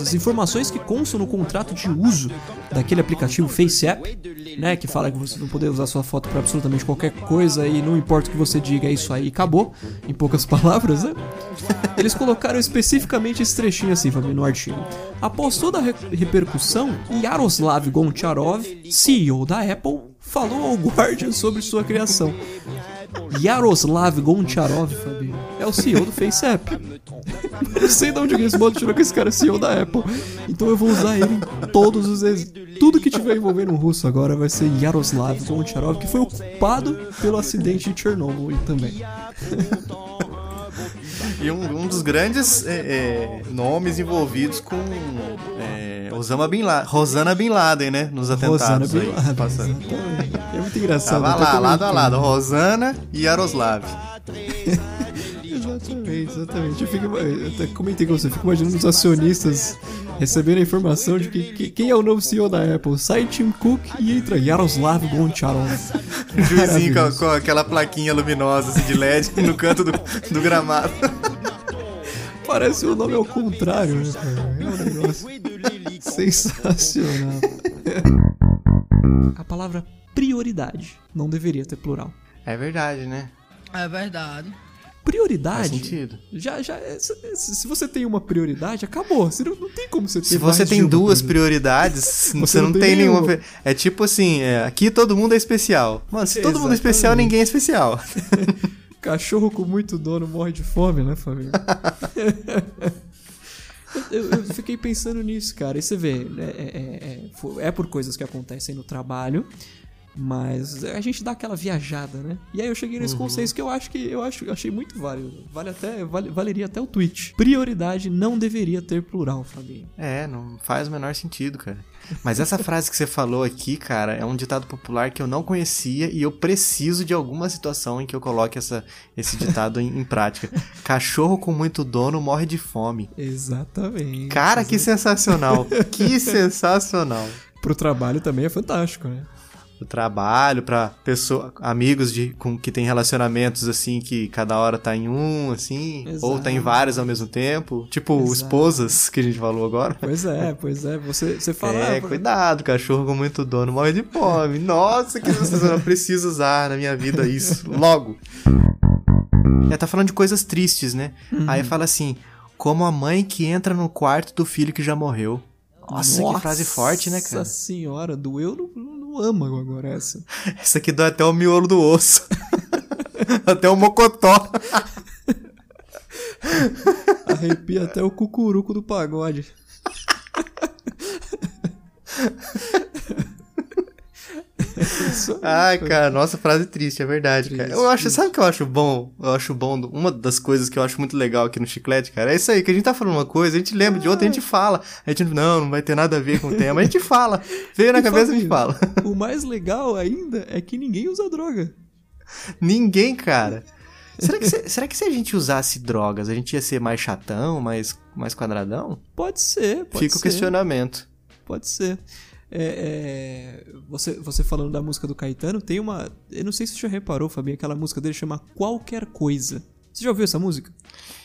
as informações que constam no contrato de uso daquele aplicativo FaceApp, né? Que fala que você não poder usar sua foto para absolutamente qualquer coisa e não importa o que você diga, é isso aí, acabou. Em poucas palavras, né? Eles colocaram especificamente esse trechinho assim, Fabinho, no artigo. Após toda a re- repercussão, Yaroslav Goncharov, CEO da Apple, falou ao Guardian sobre sua criação. Yaroslav Goncharov, é o CEO do FaceApp. Eu sei de onde o Gizmodo tirou que esse cara é CEO da Apple. Então eu vou usar ele em todos os... ex- Tudo que tiver envolvendo um russo agora vai ser Yaroslav Goncharov, que foi o culpado pelo acidente de Chernobyl também. E um, um dos grandes é, é, nomes envolvidos com é, Osama Bin Laden, Rosana Bin Laden, né? Nos atentados Rosana Bin aí. Laden, Passando. É muito engraçado. Tava até lá, lado a lado, Rosana e Yaroslav. Exatamente, exatamente. Eu, fico, eu até comentei com você, eu fico imaginando os acionistas recebendo a informação de que, que- quem é o novo CEO da Apple. Sai Tim Cook e entra Yaroslav Goncharov. O juizinho com, com aquela plaquinha luminosa assim, de LED no canto do, do gramado. Parece o nome ao contrário, né? cara? É um negócio sensacional. A palavra prioridade não deveria ter plural. É verdade, né? É verdade. Faz Prioridade. sentido. Já, já, é- se, se você tem uma prioridade, acabou. Você não, não tem como você ter Se você mais tem de uma duas prioridade. prioridades, você, não, tem, nenhuma. nenhuma. É tipo assim, é, aqui todo mundo é especial. Mano, se todo mundo é especial, ninguém é especial. Cachorro com muito dono morre de fome, né, família? eu, eu fiquei pensando nisso, cara. E você vê, né, é, é- é- é por coisas que acontecem no trabalho, mas a gente dá aquela viajada, né? E aí eu cheguei nesse consenso que eu acho que eu acho, achei muito válido. Vale até, vale- valeria até o tweet. Prioridade não deveria ter plural, Fabinho. É, não faz o menor sentido, cara. Mas essa frase que você falou aqui, cara, é um ditado popular que eu não conhecia e eu preciso de alguma situação em que eu coloque essa, esse ditado em, em prática. Cachorro com muito dono morre de fome. Exatamente. Cara, que sensacional. Que sensacional. Pro trabalho também é fantástico, né? O trabalho, pra pessoa, amigos de, com, que tem relacionamentos assim, que cada hora tá em um, assim, ou tá em Exato. vários ao mesmo tempo. Tipo, Exato. esposas, que a gente falou agora. Pois é, pois é. Você, você fala. É, ah, cuidado, cachorro com muito dono morre de fome. Nossa, que sensacional. Preciso usar na minha vida isso. Logo. É, tá falando de coisas tristes, né? Aí fala assim, como a mãe que entra no quarto do filho que já morreu. Nossa, que frase forte, né, cara? Nossa senhora, doeu no, no âmago agora essa. Essa aqui dói até o miolo do osso. até o mocotó. Arrepia até o cucuruco do pagode. Isso Ai, cara, nossa, frase triste, é verdade, cara. Triste, Eu acho, sabe o que eu acho bom? Eu acho bom, uma das coisas que eu acho muito legal aqui no Chiclete, cara, é isso aí, que a gente tá falando uma coisa, a gente lembra de outra, a gente fala. A gente, não, não vai ter nada a ver com o tema, a gente fala. Veio na E, cabeça, a gente fala. O mais legal ainda é que ninguém usa droga. Ninguém, cara. Será que, se, será que se a gente usasse drogas, a gente ia ser mais chatão, mais, mais quadradão? Pode ser, pode Fica ser. o questionamento. Pode ser. É, é, você, você falando da música do Caetano, tem uma. Eu não sei se você já reparou, Fabinho, aquela música dele chama Qualquer Coisa. Você já ouviu essa música?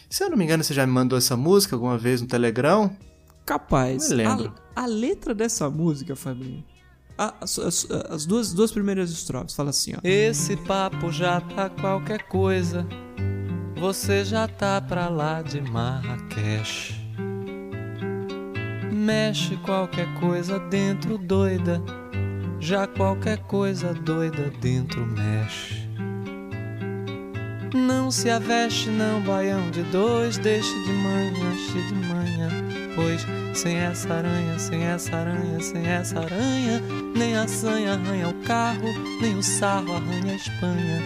Se eu não me engano, você já me mandou essa música alguma vez no Telegram? Capaz. Me lembro. A, a letra dessa música, Fabinho. as, as- as duas, duas primeiras estrofes. Fala assim, ó. Esse papo já tá qualquer coisa. Você já tá pra lá de Marrakech. Mexe qualquer coisa dentro doida. Já qualquer coisa doida dentro mexe. Não se aveste, não, baião de dois, deixe de manhã, cheio de manhã. Pois sem essa aranha, sem essa aranha, sem essa aranha, nem a sanha arranha o carro, nem o sarro arranha a Espanha.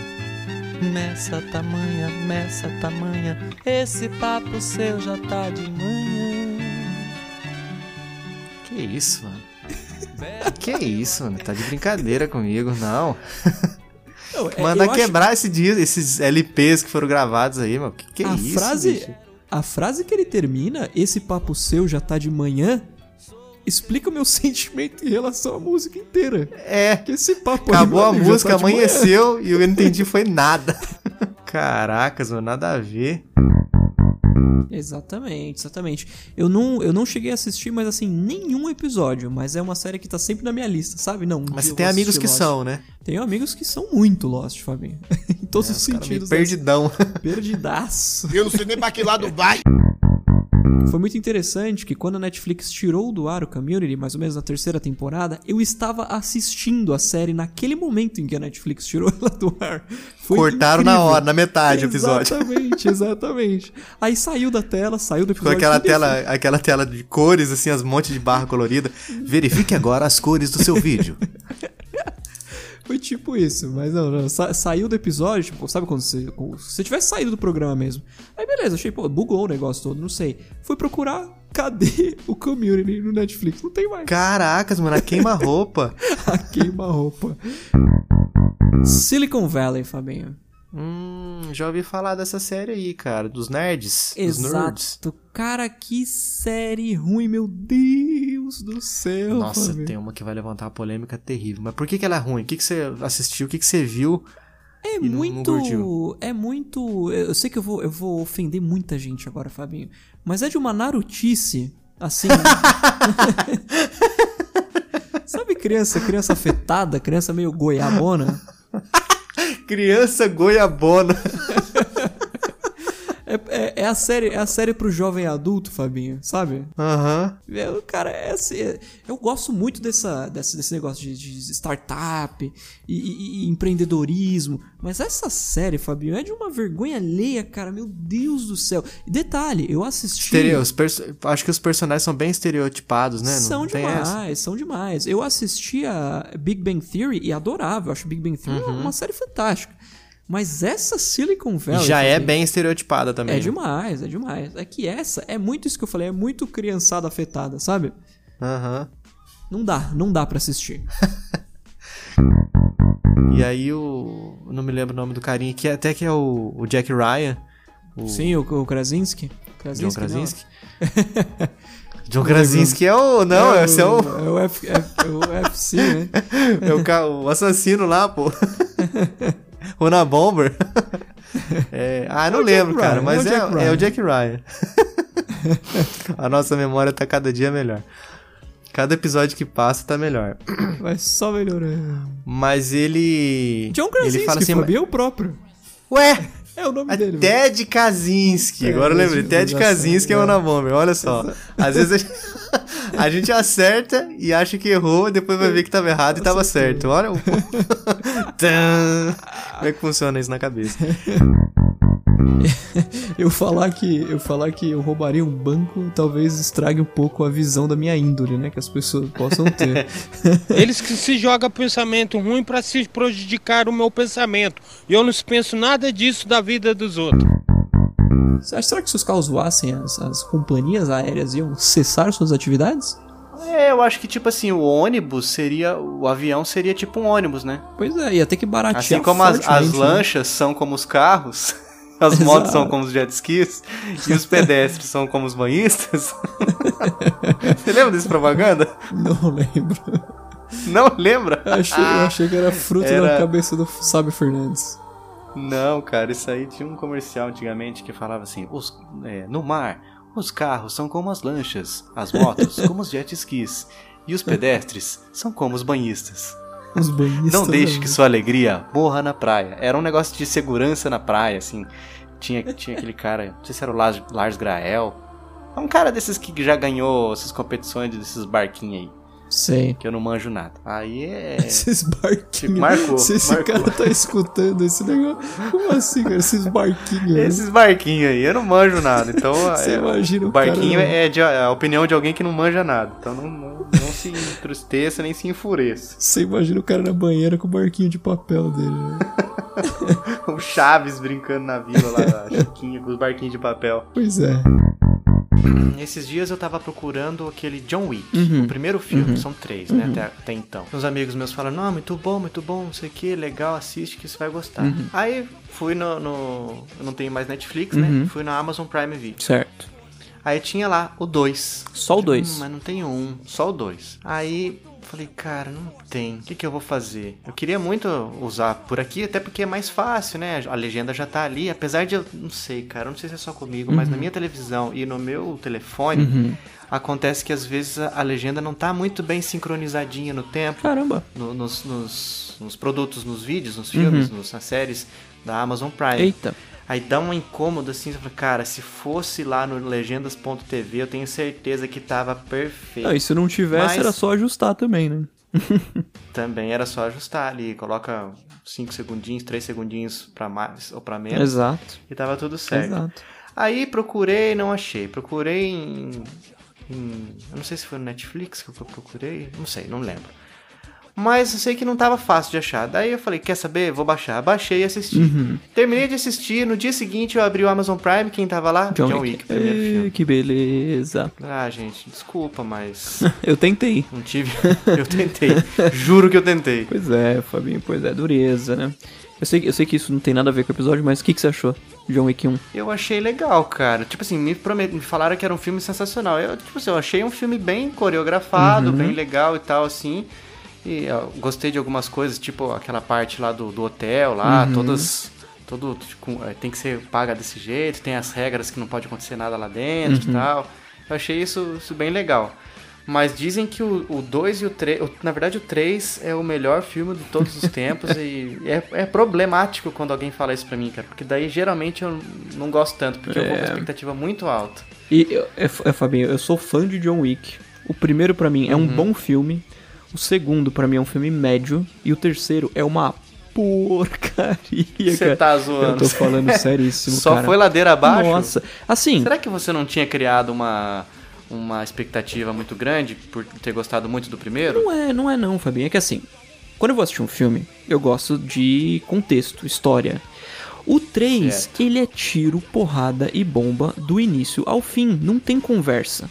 Meça tamanha, meça tamanha, esse papo seu já tá de manhã. Que isso, mano? que isso, mano? Tá de brincadeira comigo, não. Não, é, Manda eu acho- quebrar esse esses LPs que foram gravados aí, mano. Que que é a isso? frase, bicho? a frase que ele termina, esse papo seu já tá de manhã, explica o meu sentimento em relação à música inteira. É. Que esse papo aí, Acabou meu a música, tá amanheceu e eu não entendi foi nada. Caracas, mano, nada a ver. Exatamente, exatamente. Eu não, eu não cheguei a assistir, mas assim, nenhum episódio. Mas é uma série que tá sempre na minha lista, sabe? Não. um Mas tem amigos que Lost. são, né? Tenho amigos que são muito Lost, Fabinho. em todos os Os sentidos. perdidão. Perdidaço. Eu não sei nem pra que lado vai. Foi muito interessante que quando a Netflix tirou do ar o Community, mais ou menos na terceira temporada, eu estava assistindo a série naquele momento em que a Netflix tirou ela do ar. Foi Cortaram na incrível. hora, na metade do episódio. Exatamente, exatamente. Aí saiu da tela, saiu do Com episódio. aquela tudo tela, aquela tela de cores, assim, as montes de barra colorida. Verifique agora as cores do seu vídeo. Foi tipo isso, mas não, não. sa- saiu do episódio, tipo, sabe quando você. Se tivesse saído do programa mesmo. Aí beleza, achei, pô, bugou o negócio todo, não sei. Fui procurar, cadê o community no Netflix? Não tem mais. Caracas, mano, a queima-roupa. A queima-roupa. Silicon Valley, Fabinho. Hum, já ouvi falar dessa série aí, cara. Dos nerds. Dos nerds. Cara, que série ruim, meu Deus do céu. Nossa, Fabinho. tem uma que vai levantar uma polêmica terrível. Mas por que, que ela é ruim? O que, que você assistiu? O que, que você viu? É e não- não muito. curtiu? é muito. Eu sei que eu vou, eu vou ofender muita gente agora, Fabinho. Mas é de uma narutice, assim. Sabe criança, criança afetada, criança meio goiabona? Criança goiabona. É, a série, é a série pro jovem adulto, Fabinho, sabe? Aham. Eu, cara, é assim, eu gosto muito dessa, desse, desse negócio de, de startup e, e- e empreendedorismo, mas essa série, Fabinho, é de uma vergonha alheia, cara, meu Deus do céu. E detalhe, eu assisti... Estereo- Acho que os personagens são bem estereotipados, né? São não demais, são demais. Eu assisti a Big Bang Theory e adorava. Eu acho Big Bang Theory Uhum. uma série fantástica. Mas essa Silicon Valley. Já é Fabinho, bem estereotipada também. É né? demais, é demais. É que essa é muito isso que eu falei, é muito criançada afetada, sabe? Aham. Não dá, não dá pra assistir. E aí o. Não me lembro o nome do carinha, que é- até que é o, o Jack Ryan. O Sim, o, o Krasinski. John Krasinski, Krasinski. John Krasinski é o. Não, é esse é o. É o, F, F- é o UFC, né? É o, o assassino lá, pô. o na Bomber. É, ah, não É lembro, cara, Ryan, mas é o é, Jack é Ryan. o Jack Ryan. A nossa memória tá cada dia melhor. Cada episódio que passa tá melhor. Vai só melhorando. Mas ele. John Krasinski, ele fala assim. Fabinho, é o próprio. Ué! É o nome dele. velho. Ted Kaczynski. É, Agora eu lembrei. Ted Kaczynski é o é. na Bomber. Olha só. Às vezes a gente, a gente acerta e acha que errou, e depois vai ver que tava errado e tava certo. Olha o. Tã. Como é que funciona isso na cabeça? Eu falar que eu falar que eu roubaria um banco talvez estrague um pouco a visão da minha índole, né? Que as pessoas possam ter. Eles que se jogam pensamento ruim pra se prejudicar o meu pensamento. E eu não penso nada disso da vida dos outros. Você acha- Será que se os carros voassem, as, as companhias aéreas iam cessar suas atividades? É, eu acho que tipo assim, o ônibus seria. O avião seria tipo um ônibus, né? Pois é, ia ter que baratear Assim como as, as né? lanchas são como os carros, as Exato. motos são como os jet skis e os pedestres são como os banhistas. Você lembra dessa propaganda? Não lembro. Não lembra? Eu achei, eu achei que era fruto da Era- cabeça do Sábio Fernandes. Não, cara, isso aí tinha um comercial antigamente que falava assim: os, é, no mar, os carros são como as lanchas, as motos como os jet skis E os pedestres são como os banhistas. Os banhistas. Não deixe né? que sua alegria morra na praia. Era um negócio de segurança na praia, assim. Tinha, tinha aquele cara, não sei se era o Lars, Lars Grael. É um cara desses que já ganhou essas competições desses barquinhos aí. Sei. Que eu não manjo nada. Aí é. Esses barquinhos. Marcou, Se esse marcou. cara tá escutando esse negócio. Como assim, cara? Esses barquinhos. né? Esses barquinhos aí, eu não manjo nada. Então, Você é, imagina o o barquinho cara- é de, é a opinião de alguém que não manja nada. Então não, não, não se entristeça nem se enfureça. Você imagina o cara na banheira com o barquinho de papel dele. Né? O Chaves brincando na vila lá, a Chiquinha com os barquinhos de papel. Pois é. Esses dias eu tava procurando aquele John Wick, Uhum. o primeiro filme, Uhum. são três, né, Uhum. até, até então. Uns amigos meus falaram, não, muito bom, muito bom, não sei o que, legal, assiste que você vai gostar. Uhum. Aí fui no, no- Eu não tenho mais Netflix, Uhum. né? Fui na Amazon Prime Video. Certo. Aí tinha lá o 2. Só o dois. mas não tem um, só o 2. Aí falei, cara, não tem. O que, que eu vou fazer? Eu queria muito usar por aqui, até porque é mais fácil, né? A legenda já tá ali. Apesar de eu. Não sei, cara, não sei se é só comigo, mas Uhum. na minha televisão e no meu telefone. Uhum. Acontece que às vezes a legenda não tá muito bem sincronizadinha no tempo. Caramba. No- nos, nos, nos produtos, nos vídeos, nos filmes, Uhum. nos- nas séries da Amazon Prime. Eita. Aí dá um incômodo assim, você fala, cara, se fosse lá no legendas.tv, eu tenho certeza que tava perfeito. Não, e se não tivesse, Mas era só ajustar também, né? Também era só ajustar ali, coloca 5 segundinhos, 3 segundinhos pra mais ou pra menos. Exato. E tava tudo certo. Exato. Aí procurei, não achei. Procurei em, em- Eu não sei se foi no Netflix que eu procurei. Não sei, não lembro. Mas eu sei que não tava fácil de achar. Daí eu falei, quer saber? Vou baixar. Baixei e assisti. Uhum. Terminei de assistir. No dia seguinte eu abri o Amazon Prime. Quem tava lá? John, Wick. primeiro Ê, filme. Que beleza. Ah, gente, desculpa, mas. Eu tentei. Não tive. eu tentei. Juro que eu tentei. Pois é, Fabinho, pois é, dureza, né? Eu sei, eu sei que isso não tem nada a ver com o episódio, mas o que, que você achou? John Wick 1. Eu achei legal, cara. Tipo assim, me, promet... me falaram que era um filme sensacional. Eu, tipo assim, eu achei um filme bem coreografado, Uhum. bem legal e tal, assim. E gostei de algumas coisas, tipo aquela parte lá do, do hotel, lá, Uhum. todas. Todo, tipo, é, tem que ser paga desse jeito, tem as regras que não pode acontecer nada lá dentro Uhum. e tal. Eu achei isso, isso bem legal. Mas dizem que o 2 e o 3. Na verdade, o 3 é o melhor filme de todos os tempos. e é, é problemático quando alguém fala isso pra mim, cara. Porque daí geralmente eu não gosto tanto, porque eu vou com É. expectativa muito alta. E, eu- é, é, Fabinho, eu sou fã de John Wick. O primeiro pra mim é um Uhum. bom filme. O segundo pra mim é um filme médio. E o terceiro é uma porcaria, Você tá zoando. Eu tô falando seríssimo, Só cara. foi ladeira abaixo? Nossa. Assim, Será que você não tinha criado uma, uma expectativa muito grande por ter gostado muito do primeiro? Não é, não é não, Fabinho. É que assim, quando eu vou assistir um filme, eu gosto de contexto, história. O 3, Certo. ele é tiro, porrada e bomba do início ao fim. Não tem conversa.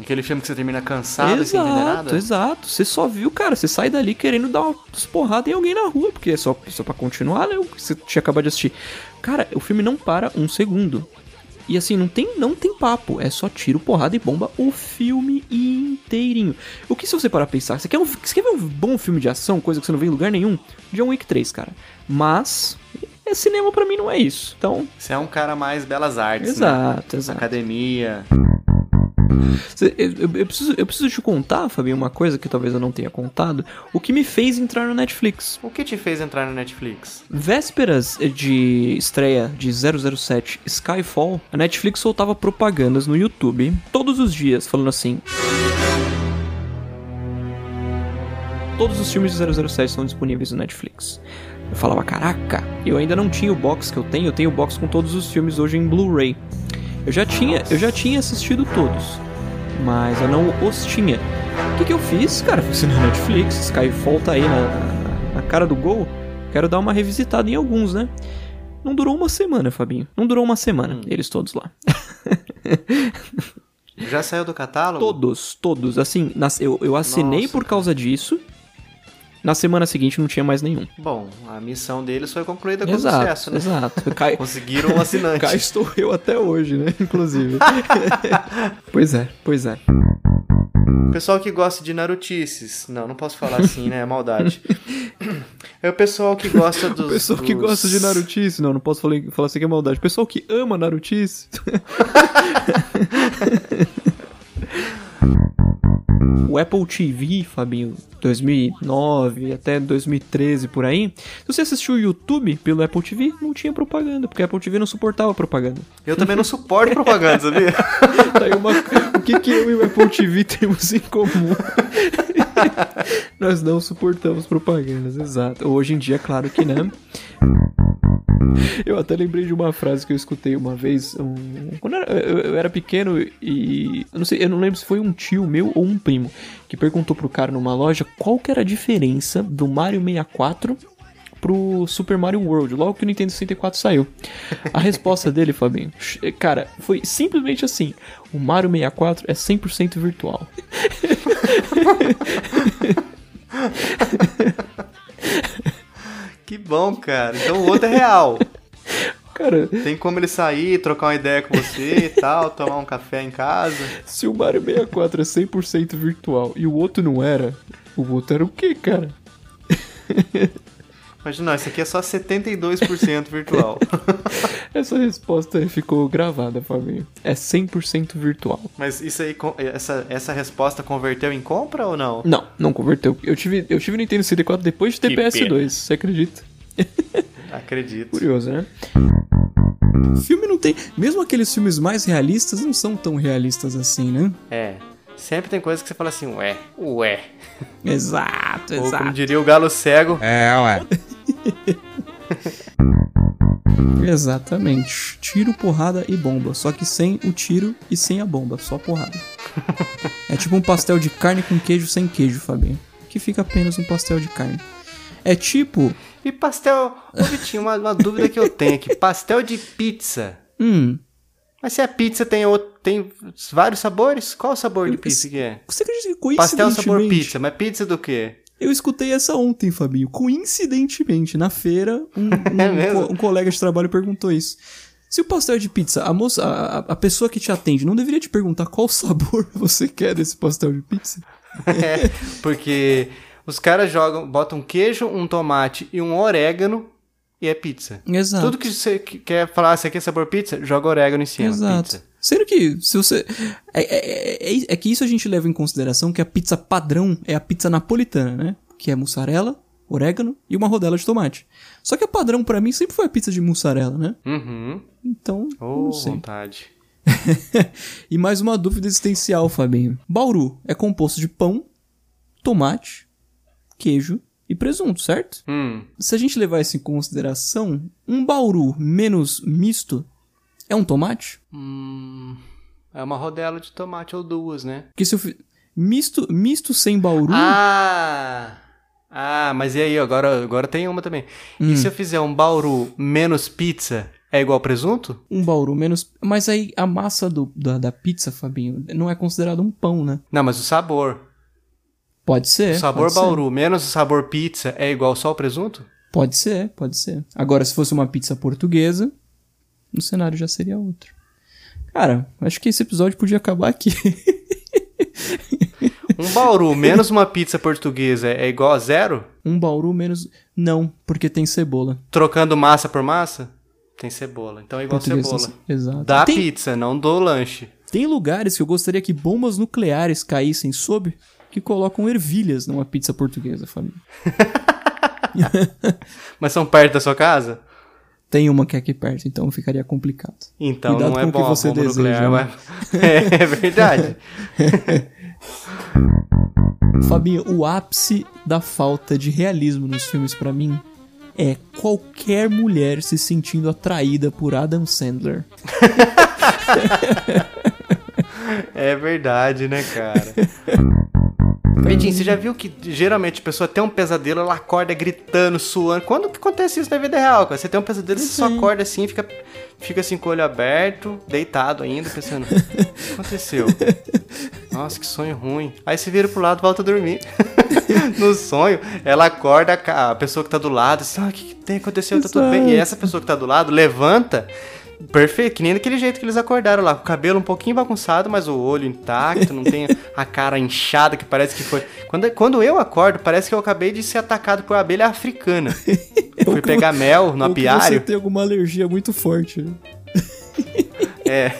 Aquele filme que você termina cansado e sem entender exato, nada? exato. Você só viu, cara, você sai dali querendo dar umas porradas em alguém na rua, porque é só, só pra continuar, né? O que você tinha acabado de assistir. Cara, o filme não para um segundo. E assim, não tem, não tem papo. É só tiro, porrada e bomba o filme inteirinho. O que se você parar pra pensar? Você quer, um, você quer ver um bom filme de ação, coisa que você não vê em lugar nenhum? John Wick 3, cara. Mas, é cinema pra mim não é isso. Então, Você é um cara mais belas artes, Exato, né? exato. Academia. Eu, eu- eu preciso, eu preciso te contar, Fabinho, uma coisa que talvez eu não tenha contado. O que me fez entrar no Netflix. O que te fez entrar no Netflix? Vésperas de estreia de 007 Skyfall, a Netflix soltava propagandas no YouTube todos os dias, falando assim. Todos os filmes de 007 estão disponíveis no Netflix. Eu falava, caraca, eu ainda não tinha o box que eu tenho, eu tenho o box com todos os filmes hoje em Blu-ray. Eu já tinha, eu já tinha assistido todos, mas eu não os tinha. O que, que eu fiz, cara? Fui na Netflix, Skyfall tá aí na, na- cara do gol. Quero dar uma revisitada em alguns, né? Não durou uma semana, Fabinho. Não durou uma semana, eles todos lá. Já saiu do catálogo? Todos, todos. Assim, eu, eu assinei Nossa, por causa disso. Na semana seguinte não tinha mais nenhum. Bom, a missão deles foi concluída com Exato, sucesso, né? exato. Cai- Conseguiram um assinante. Cá estou eu até hoje, né? Inclusive. pois é, pois é. Pessoal que gosta de narutices. Não, não posso falar assim, né? É maldade. É o pessoal que gosta dos. O pessoal que dos- gosta de Narutice, não, não posso falar, falar assim que é maldade. O pessoal que ama Narutice. O o Apple TV, Fabinho, 2009 até 2013 por aí, se você assistiu o YouTube pelo Apple TV, não tinha propaganda, porque a Apple TV não suportava propaganda. Eu também não suporto propaganda, sabia? Daí uma... O que, que eu e o Apple TV temos em comum? Nós não suportamos propagandas, exato. Hoje em dia, claro que não. Eu até lembrei de uma frase que eu escutei uma vez. Um... Quando eu era, eu, eu era pequeno e. Eu não sei, eu não lembro se foi um tio meu ou um primo que perguntou pro cara numa loja qual que era a diferença do Mario 64 pro Super Mario World, logo que o Nintendo 64 saiu. A resposta dele, Fabinho, cara, foi simplesmente assim: o Mario 64 é 100% virtual. que bom, cara. Então o outro é real. Cara, Tem como ele sair, trocar uma ideia com você e tal, tomar um café em casa. se o Mario 64 é 100% virtual e o outro não era, o outro era o quê, cara? Mas não, esse aqui é só 72% virtual. Essa resposta ficou gravada, Fabinho. É 100% virtual. Mas isso aí, essa, essa resposta converteu em compra ou não? Não, não converteu. Eu tive, eu tive Nintendo 64 depois de ter Que PS2, você acredita? Acredito. Curioso, né? Filme não tem. Mesmo aqueles filmes mais realistas não são tão realistas assim, né? É. Sempre tem coisa que você fala assim, ué, ué. Exato, Ou como exato. diria o galo cego, É, ué. Exatamente. Tiro, porrada e bomba. Só que sem o tiro e sem a bomba. Só porrada. é tipo um pastel de carne com queijo sem queijo, Fabinho. Que fica apenas um pastel de carne. É tipo. E pastel. Ô, Vitinho, uma, uma dúvida que eu tenho aqui. Pastel de pizza. Hum. Mas se a pizza tem, outro, tem vários sabores, qual o sabor de pizza que é? Você acredita que Pastel coincidentemente. sabor pizza, mas pizza do quê? Eu escutei essa ontem, Fabinho. Coincidentemente, na feira, um, É um colega de trabalho perguntou isso. Se o pastel é de pizza, a moça, a, a- pessoa que te atende não deveria te perguntar qual sabor você quer desse pastel de pizza? É, porque os caras jogam, botam queijo, um tomate e um orégano e é pizza. Exato. Tudo que você que- quer falar, você quer sabor pizza, joga orégano em cima. Exato. Pizza. Sendo que, se você. É, é- é- é que isso a gente leva em consideração que a pizza padrão é a pizza napolitana, né? Que é mussarela, orégano e uma rodela de tomate. Só que a padrão pra mim sempre foi a pizza de mussarela, né? Uhum. Então, Ô, não sei. vontade. e mais uma dúvida existencial, Fabinho. Bauru é composto de pão, tomate, queijo e presunto, certo? Hum. Se a gente levar isso em consideração, um bauru menos misto é um tomate? Hum, é uma rodela de tomate ou duas, né? Porque se eu fi... misto, misto sem bauru, Ah! Ah, mas e aí, agora, agora tem uma também. Hum. E se eu fizer um bauru menos pizza, é igual presunto? um bauru menos. Mas aí a massa do, da, da pizza, Fabinho, não é considerado um pão, né? Não, mas o sabor. Pode ser. o sabor pode ser. bauru menos o sabor pizza é igual só o presunto? Pode ser, pode ser. Agora, se fosse uma pizza portuguesa, o cenário já seria outro. Cara, acho que esse episódio podia acabar aqui. Um bauru menos uma pizza portuguesa é igual a zero? um bauru menos. Não, porque tem cebola. Trocando massa por massa? Tem cebola. Então é igual Português cebola. tem Exato. Da tem, pizza, não do lanche. tem lugares que eu gostaria que bombas nucleares caíssem sob que colocam ervilhas numa pizza portuguesa, família. Mas são perto da sua casa? Tem uma que é aqui perto, então ficaria complicado. Então Cuidado não é com que bom. a você deseja, nuclear, né? mas- É, é verdade. Fabinho, o ápice da falta de realismo nos filmes pra mim é qualquer mulher se sentindo atraída por Adam Sandler. É verdade, né, cara? Vitinho, você já viu que geralmente a pessoa tem um pesadelo, ela acorda gritando, suando. Quando que acontece isso na vida real, cara? Você tem um pesadelo, você só acorda assim, fica, fica assim com o olho aberto, deitado ainda, pensando, o que aconteceu? Nossa, que sonho ruim. Aí você vira pro lado e volta a dormir. no sonho, ela acorda, a pessoa que tá do lado, assim, ah, o que, que tem aconteceu? Tá tudo bem. E essa pessoa que tá do lado levanta. Perfeito, que nem daquele jeito que eles acordaram lá, com o cabelo um pouquinho bagunçado, mas o olho intacto, não tem a cara inchada que parece que foi. Quando, quando eu acordo, parece que eu acabei de ser atacado por uma abelha africana. Eu fui pegar mel no que Você apiário. tem alguma alergia muito forte. né? É.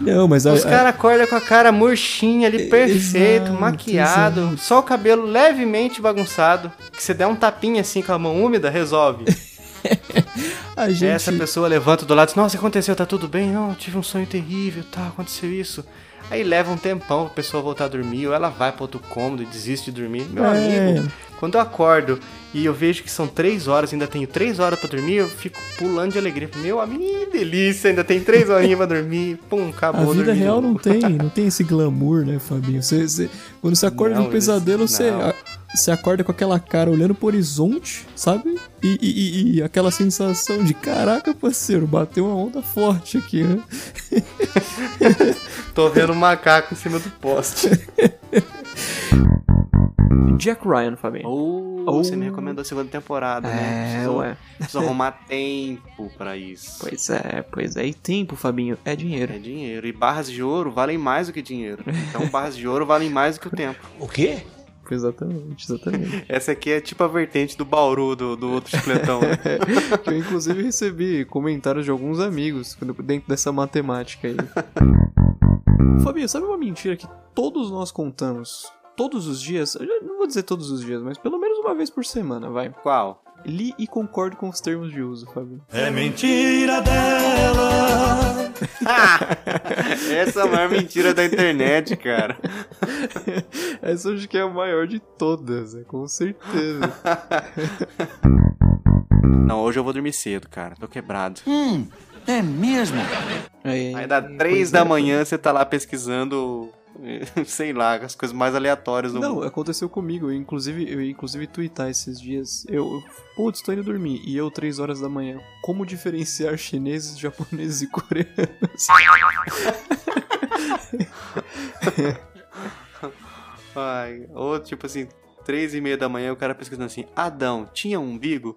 Não, mas a, Os a- caras acordam com a cara murchinha ali, perfeito, Exato, maquiado, exato. só o cabelo levemente bagunçado. Que você der um tapinha assim com a mão úmida, resolve. a gente. Essa pessoa levanta do lado e diz, nossa, aconteceu, tá tudo bem? Não, tive um sonho terrível, tá, aconteceu isso. Aí leva um tempão pra pessoa voltar a dormir, ou ela vai pra outro cômodo e desiste de dormir. Meu É. amigo, quando eu acordo e eu vejo que são três horas, ainda tenho três horas pra dormir, eu fico pulando de alegria. Meu amigo, que delícia, ainda tem três horinhas pra dormir. Pum, A acabou vida dormi de real não tem, não tem esse glamour, né, Fabinho? Você, você- quando você acorda Não, de um pesadelo, você, a- você acorda com aquela cara olhando pro horizonte, sabe? E, e- e- e aquela sensação de caraca, parceiro, bateu uma onda forte aqui, né? Tô vendo um macaco em cima do poste. Jack Ryan, Fabinho. Oh, Oh. Você me recomendou a segunda temporada, É, né? Preciso, ué. preciso arrumar tempo pra isso. Pois é, pois é. E tempo, Fabinho, é dinheiro. É dinheiro. E barras de ouro valem mais do que dinheiro. Então barras de ouro valem mais do que o tempo. O quê? Exatamente, exatamente. Essa aqui é tipo a vertente do Bauru, do, do outro chicletão, né? Eu, inclusive, recebi comentários de alguns amigos dentro dessa matemática aí. Fabinho, sabe uma mentira que todos nós contamos todos os dias? Eu já não vou dizer todos os dias, mas pelo menos uma vez por semana, vai. Qual? Li e concordo com os termos de uso, Fabinho. É mentira dela. Essa é a maior mentira da internet, cara. Essa eu acho que é a maior de todas, é, com certeza. Não, hoje eu vou dormir cedo, cara. Tô quebrado. Hum, é mesmo? Aí, Aí dá três da manhã, você tá lá pesquisando, sei lá, as coisas mais aleatórias do Não, mundo. aconteceu comigo. Eu, inclusive, eu inclusive twittar esses dias. Eu, eu putz, tô indo dormir. E eu, 3 horas da manhã. Como diferenciar chineses, japoneses e coreanos? Ai, ou tipo assim, três e meia da manhã, o cara pesquisando assim, Adão, tinha um umbigo?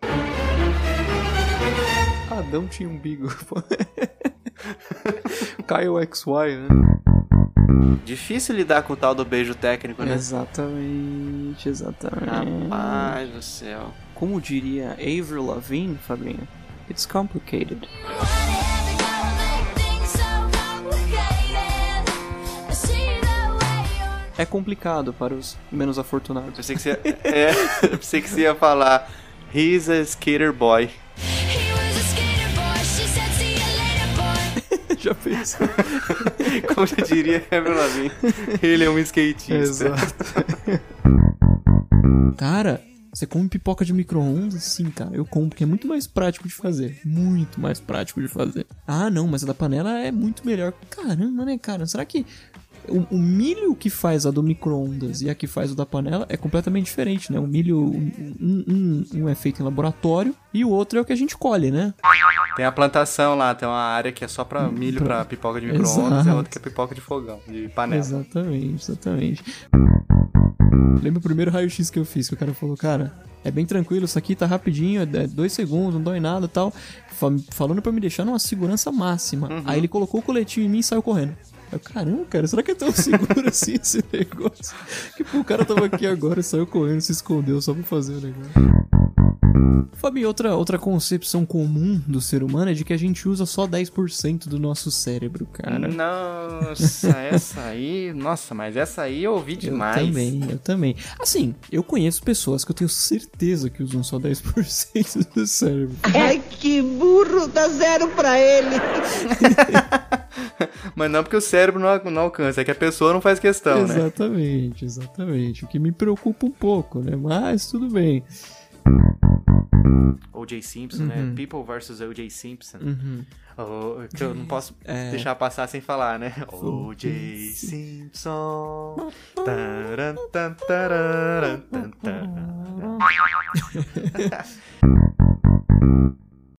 Adão tinha umbigo. Caio XY, né? Difícil lidar com o tal do beijo técnico, né? Exatamente, exatamente. Rapaz do céu. Como diria Avril Lavigne, Fabinho, it's complicated. É complicado para os menos afortunados. Pensei que você ia, é, eu pensei que você ia falar He's a skater boy. Já fez. Como já diria Ever Lavigne, ele é um skatista. Exato. Cara, você come pipoca de micro-ondas? Sim, cara, eu como, porque é muito mais prático de fazer. Muito mais prático de fazer. Ah, não, mas a da panela é muito melhor. Caramba, né, cara? Será que o, o milho que faz a do micro-ondas e a que faz o da panela é completamente diferente, né? O milho, um, um- um é feito em laboratório e o outro é o que a gente colhe, né? Tem a plantação lá, tem uma área que é só pra milho, pra pipoca de micro-ondas, e a outra que é pipoca de fogão, de panela. Exatamente, exatamente. Lembra o primeiro raio-x que eu fiz, que o cara falou, cara, é bem tranquilo, isso aqui tá rapidinho, é é dois segundos, não dói nada e tal. Fa- Falando pra me deixar numa segurança máxima. Aí ele colocou o coletinho em mim e saiu correndo. Eu, caramba, cara, será que é tão seguro assim esse negócio? Que pô, o cara tava aqui agora, saiu correndo, se escondeu só pra fazer o negócio. Fabinho, outra, outra concepção comum do ser humano é de que a gente usa só 10% do nosso cérebro, cara. Nossa, essa aí. Nossa, mas essa aí eu ouvi demais. Eu também, eu também. Assim, eu conheço pessoas que eu tenho certeza que usam só 10% do cérebro. Ai, que burro, dá zero pra ele. Mas não porque o cérebro não, não alcança, é que a pessoa não faz questão, né? exatamente, exatamente. O que me preocupa um pouco, né? Mas tudo bem. O.J. Simpson, né? Uhum. People vs. O.J. Simpson. Uhum. Oh, que eu não posso É. deixar passar sem falar, né? O.J. Simpson. Taran, tan, tararan, tan, taran.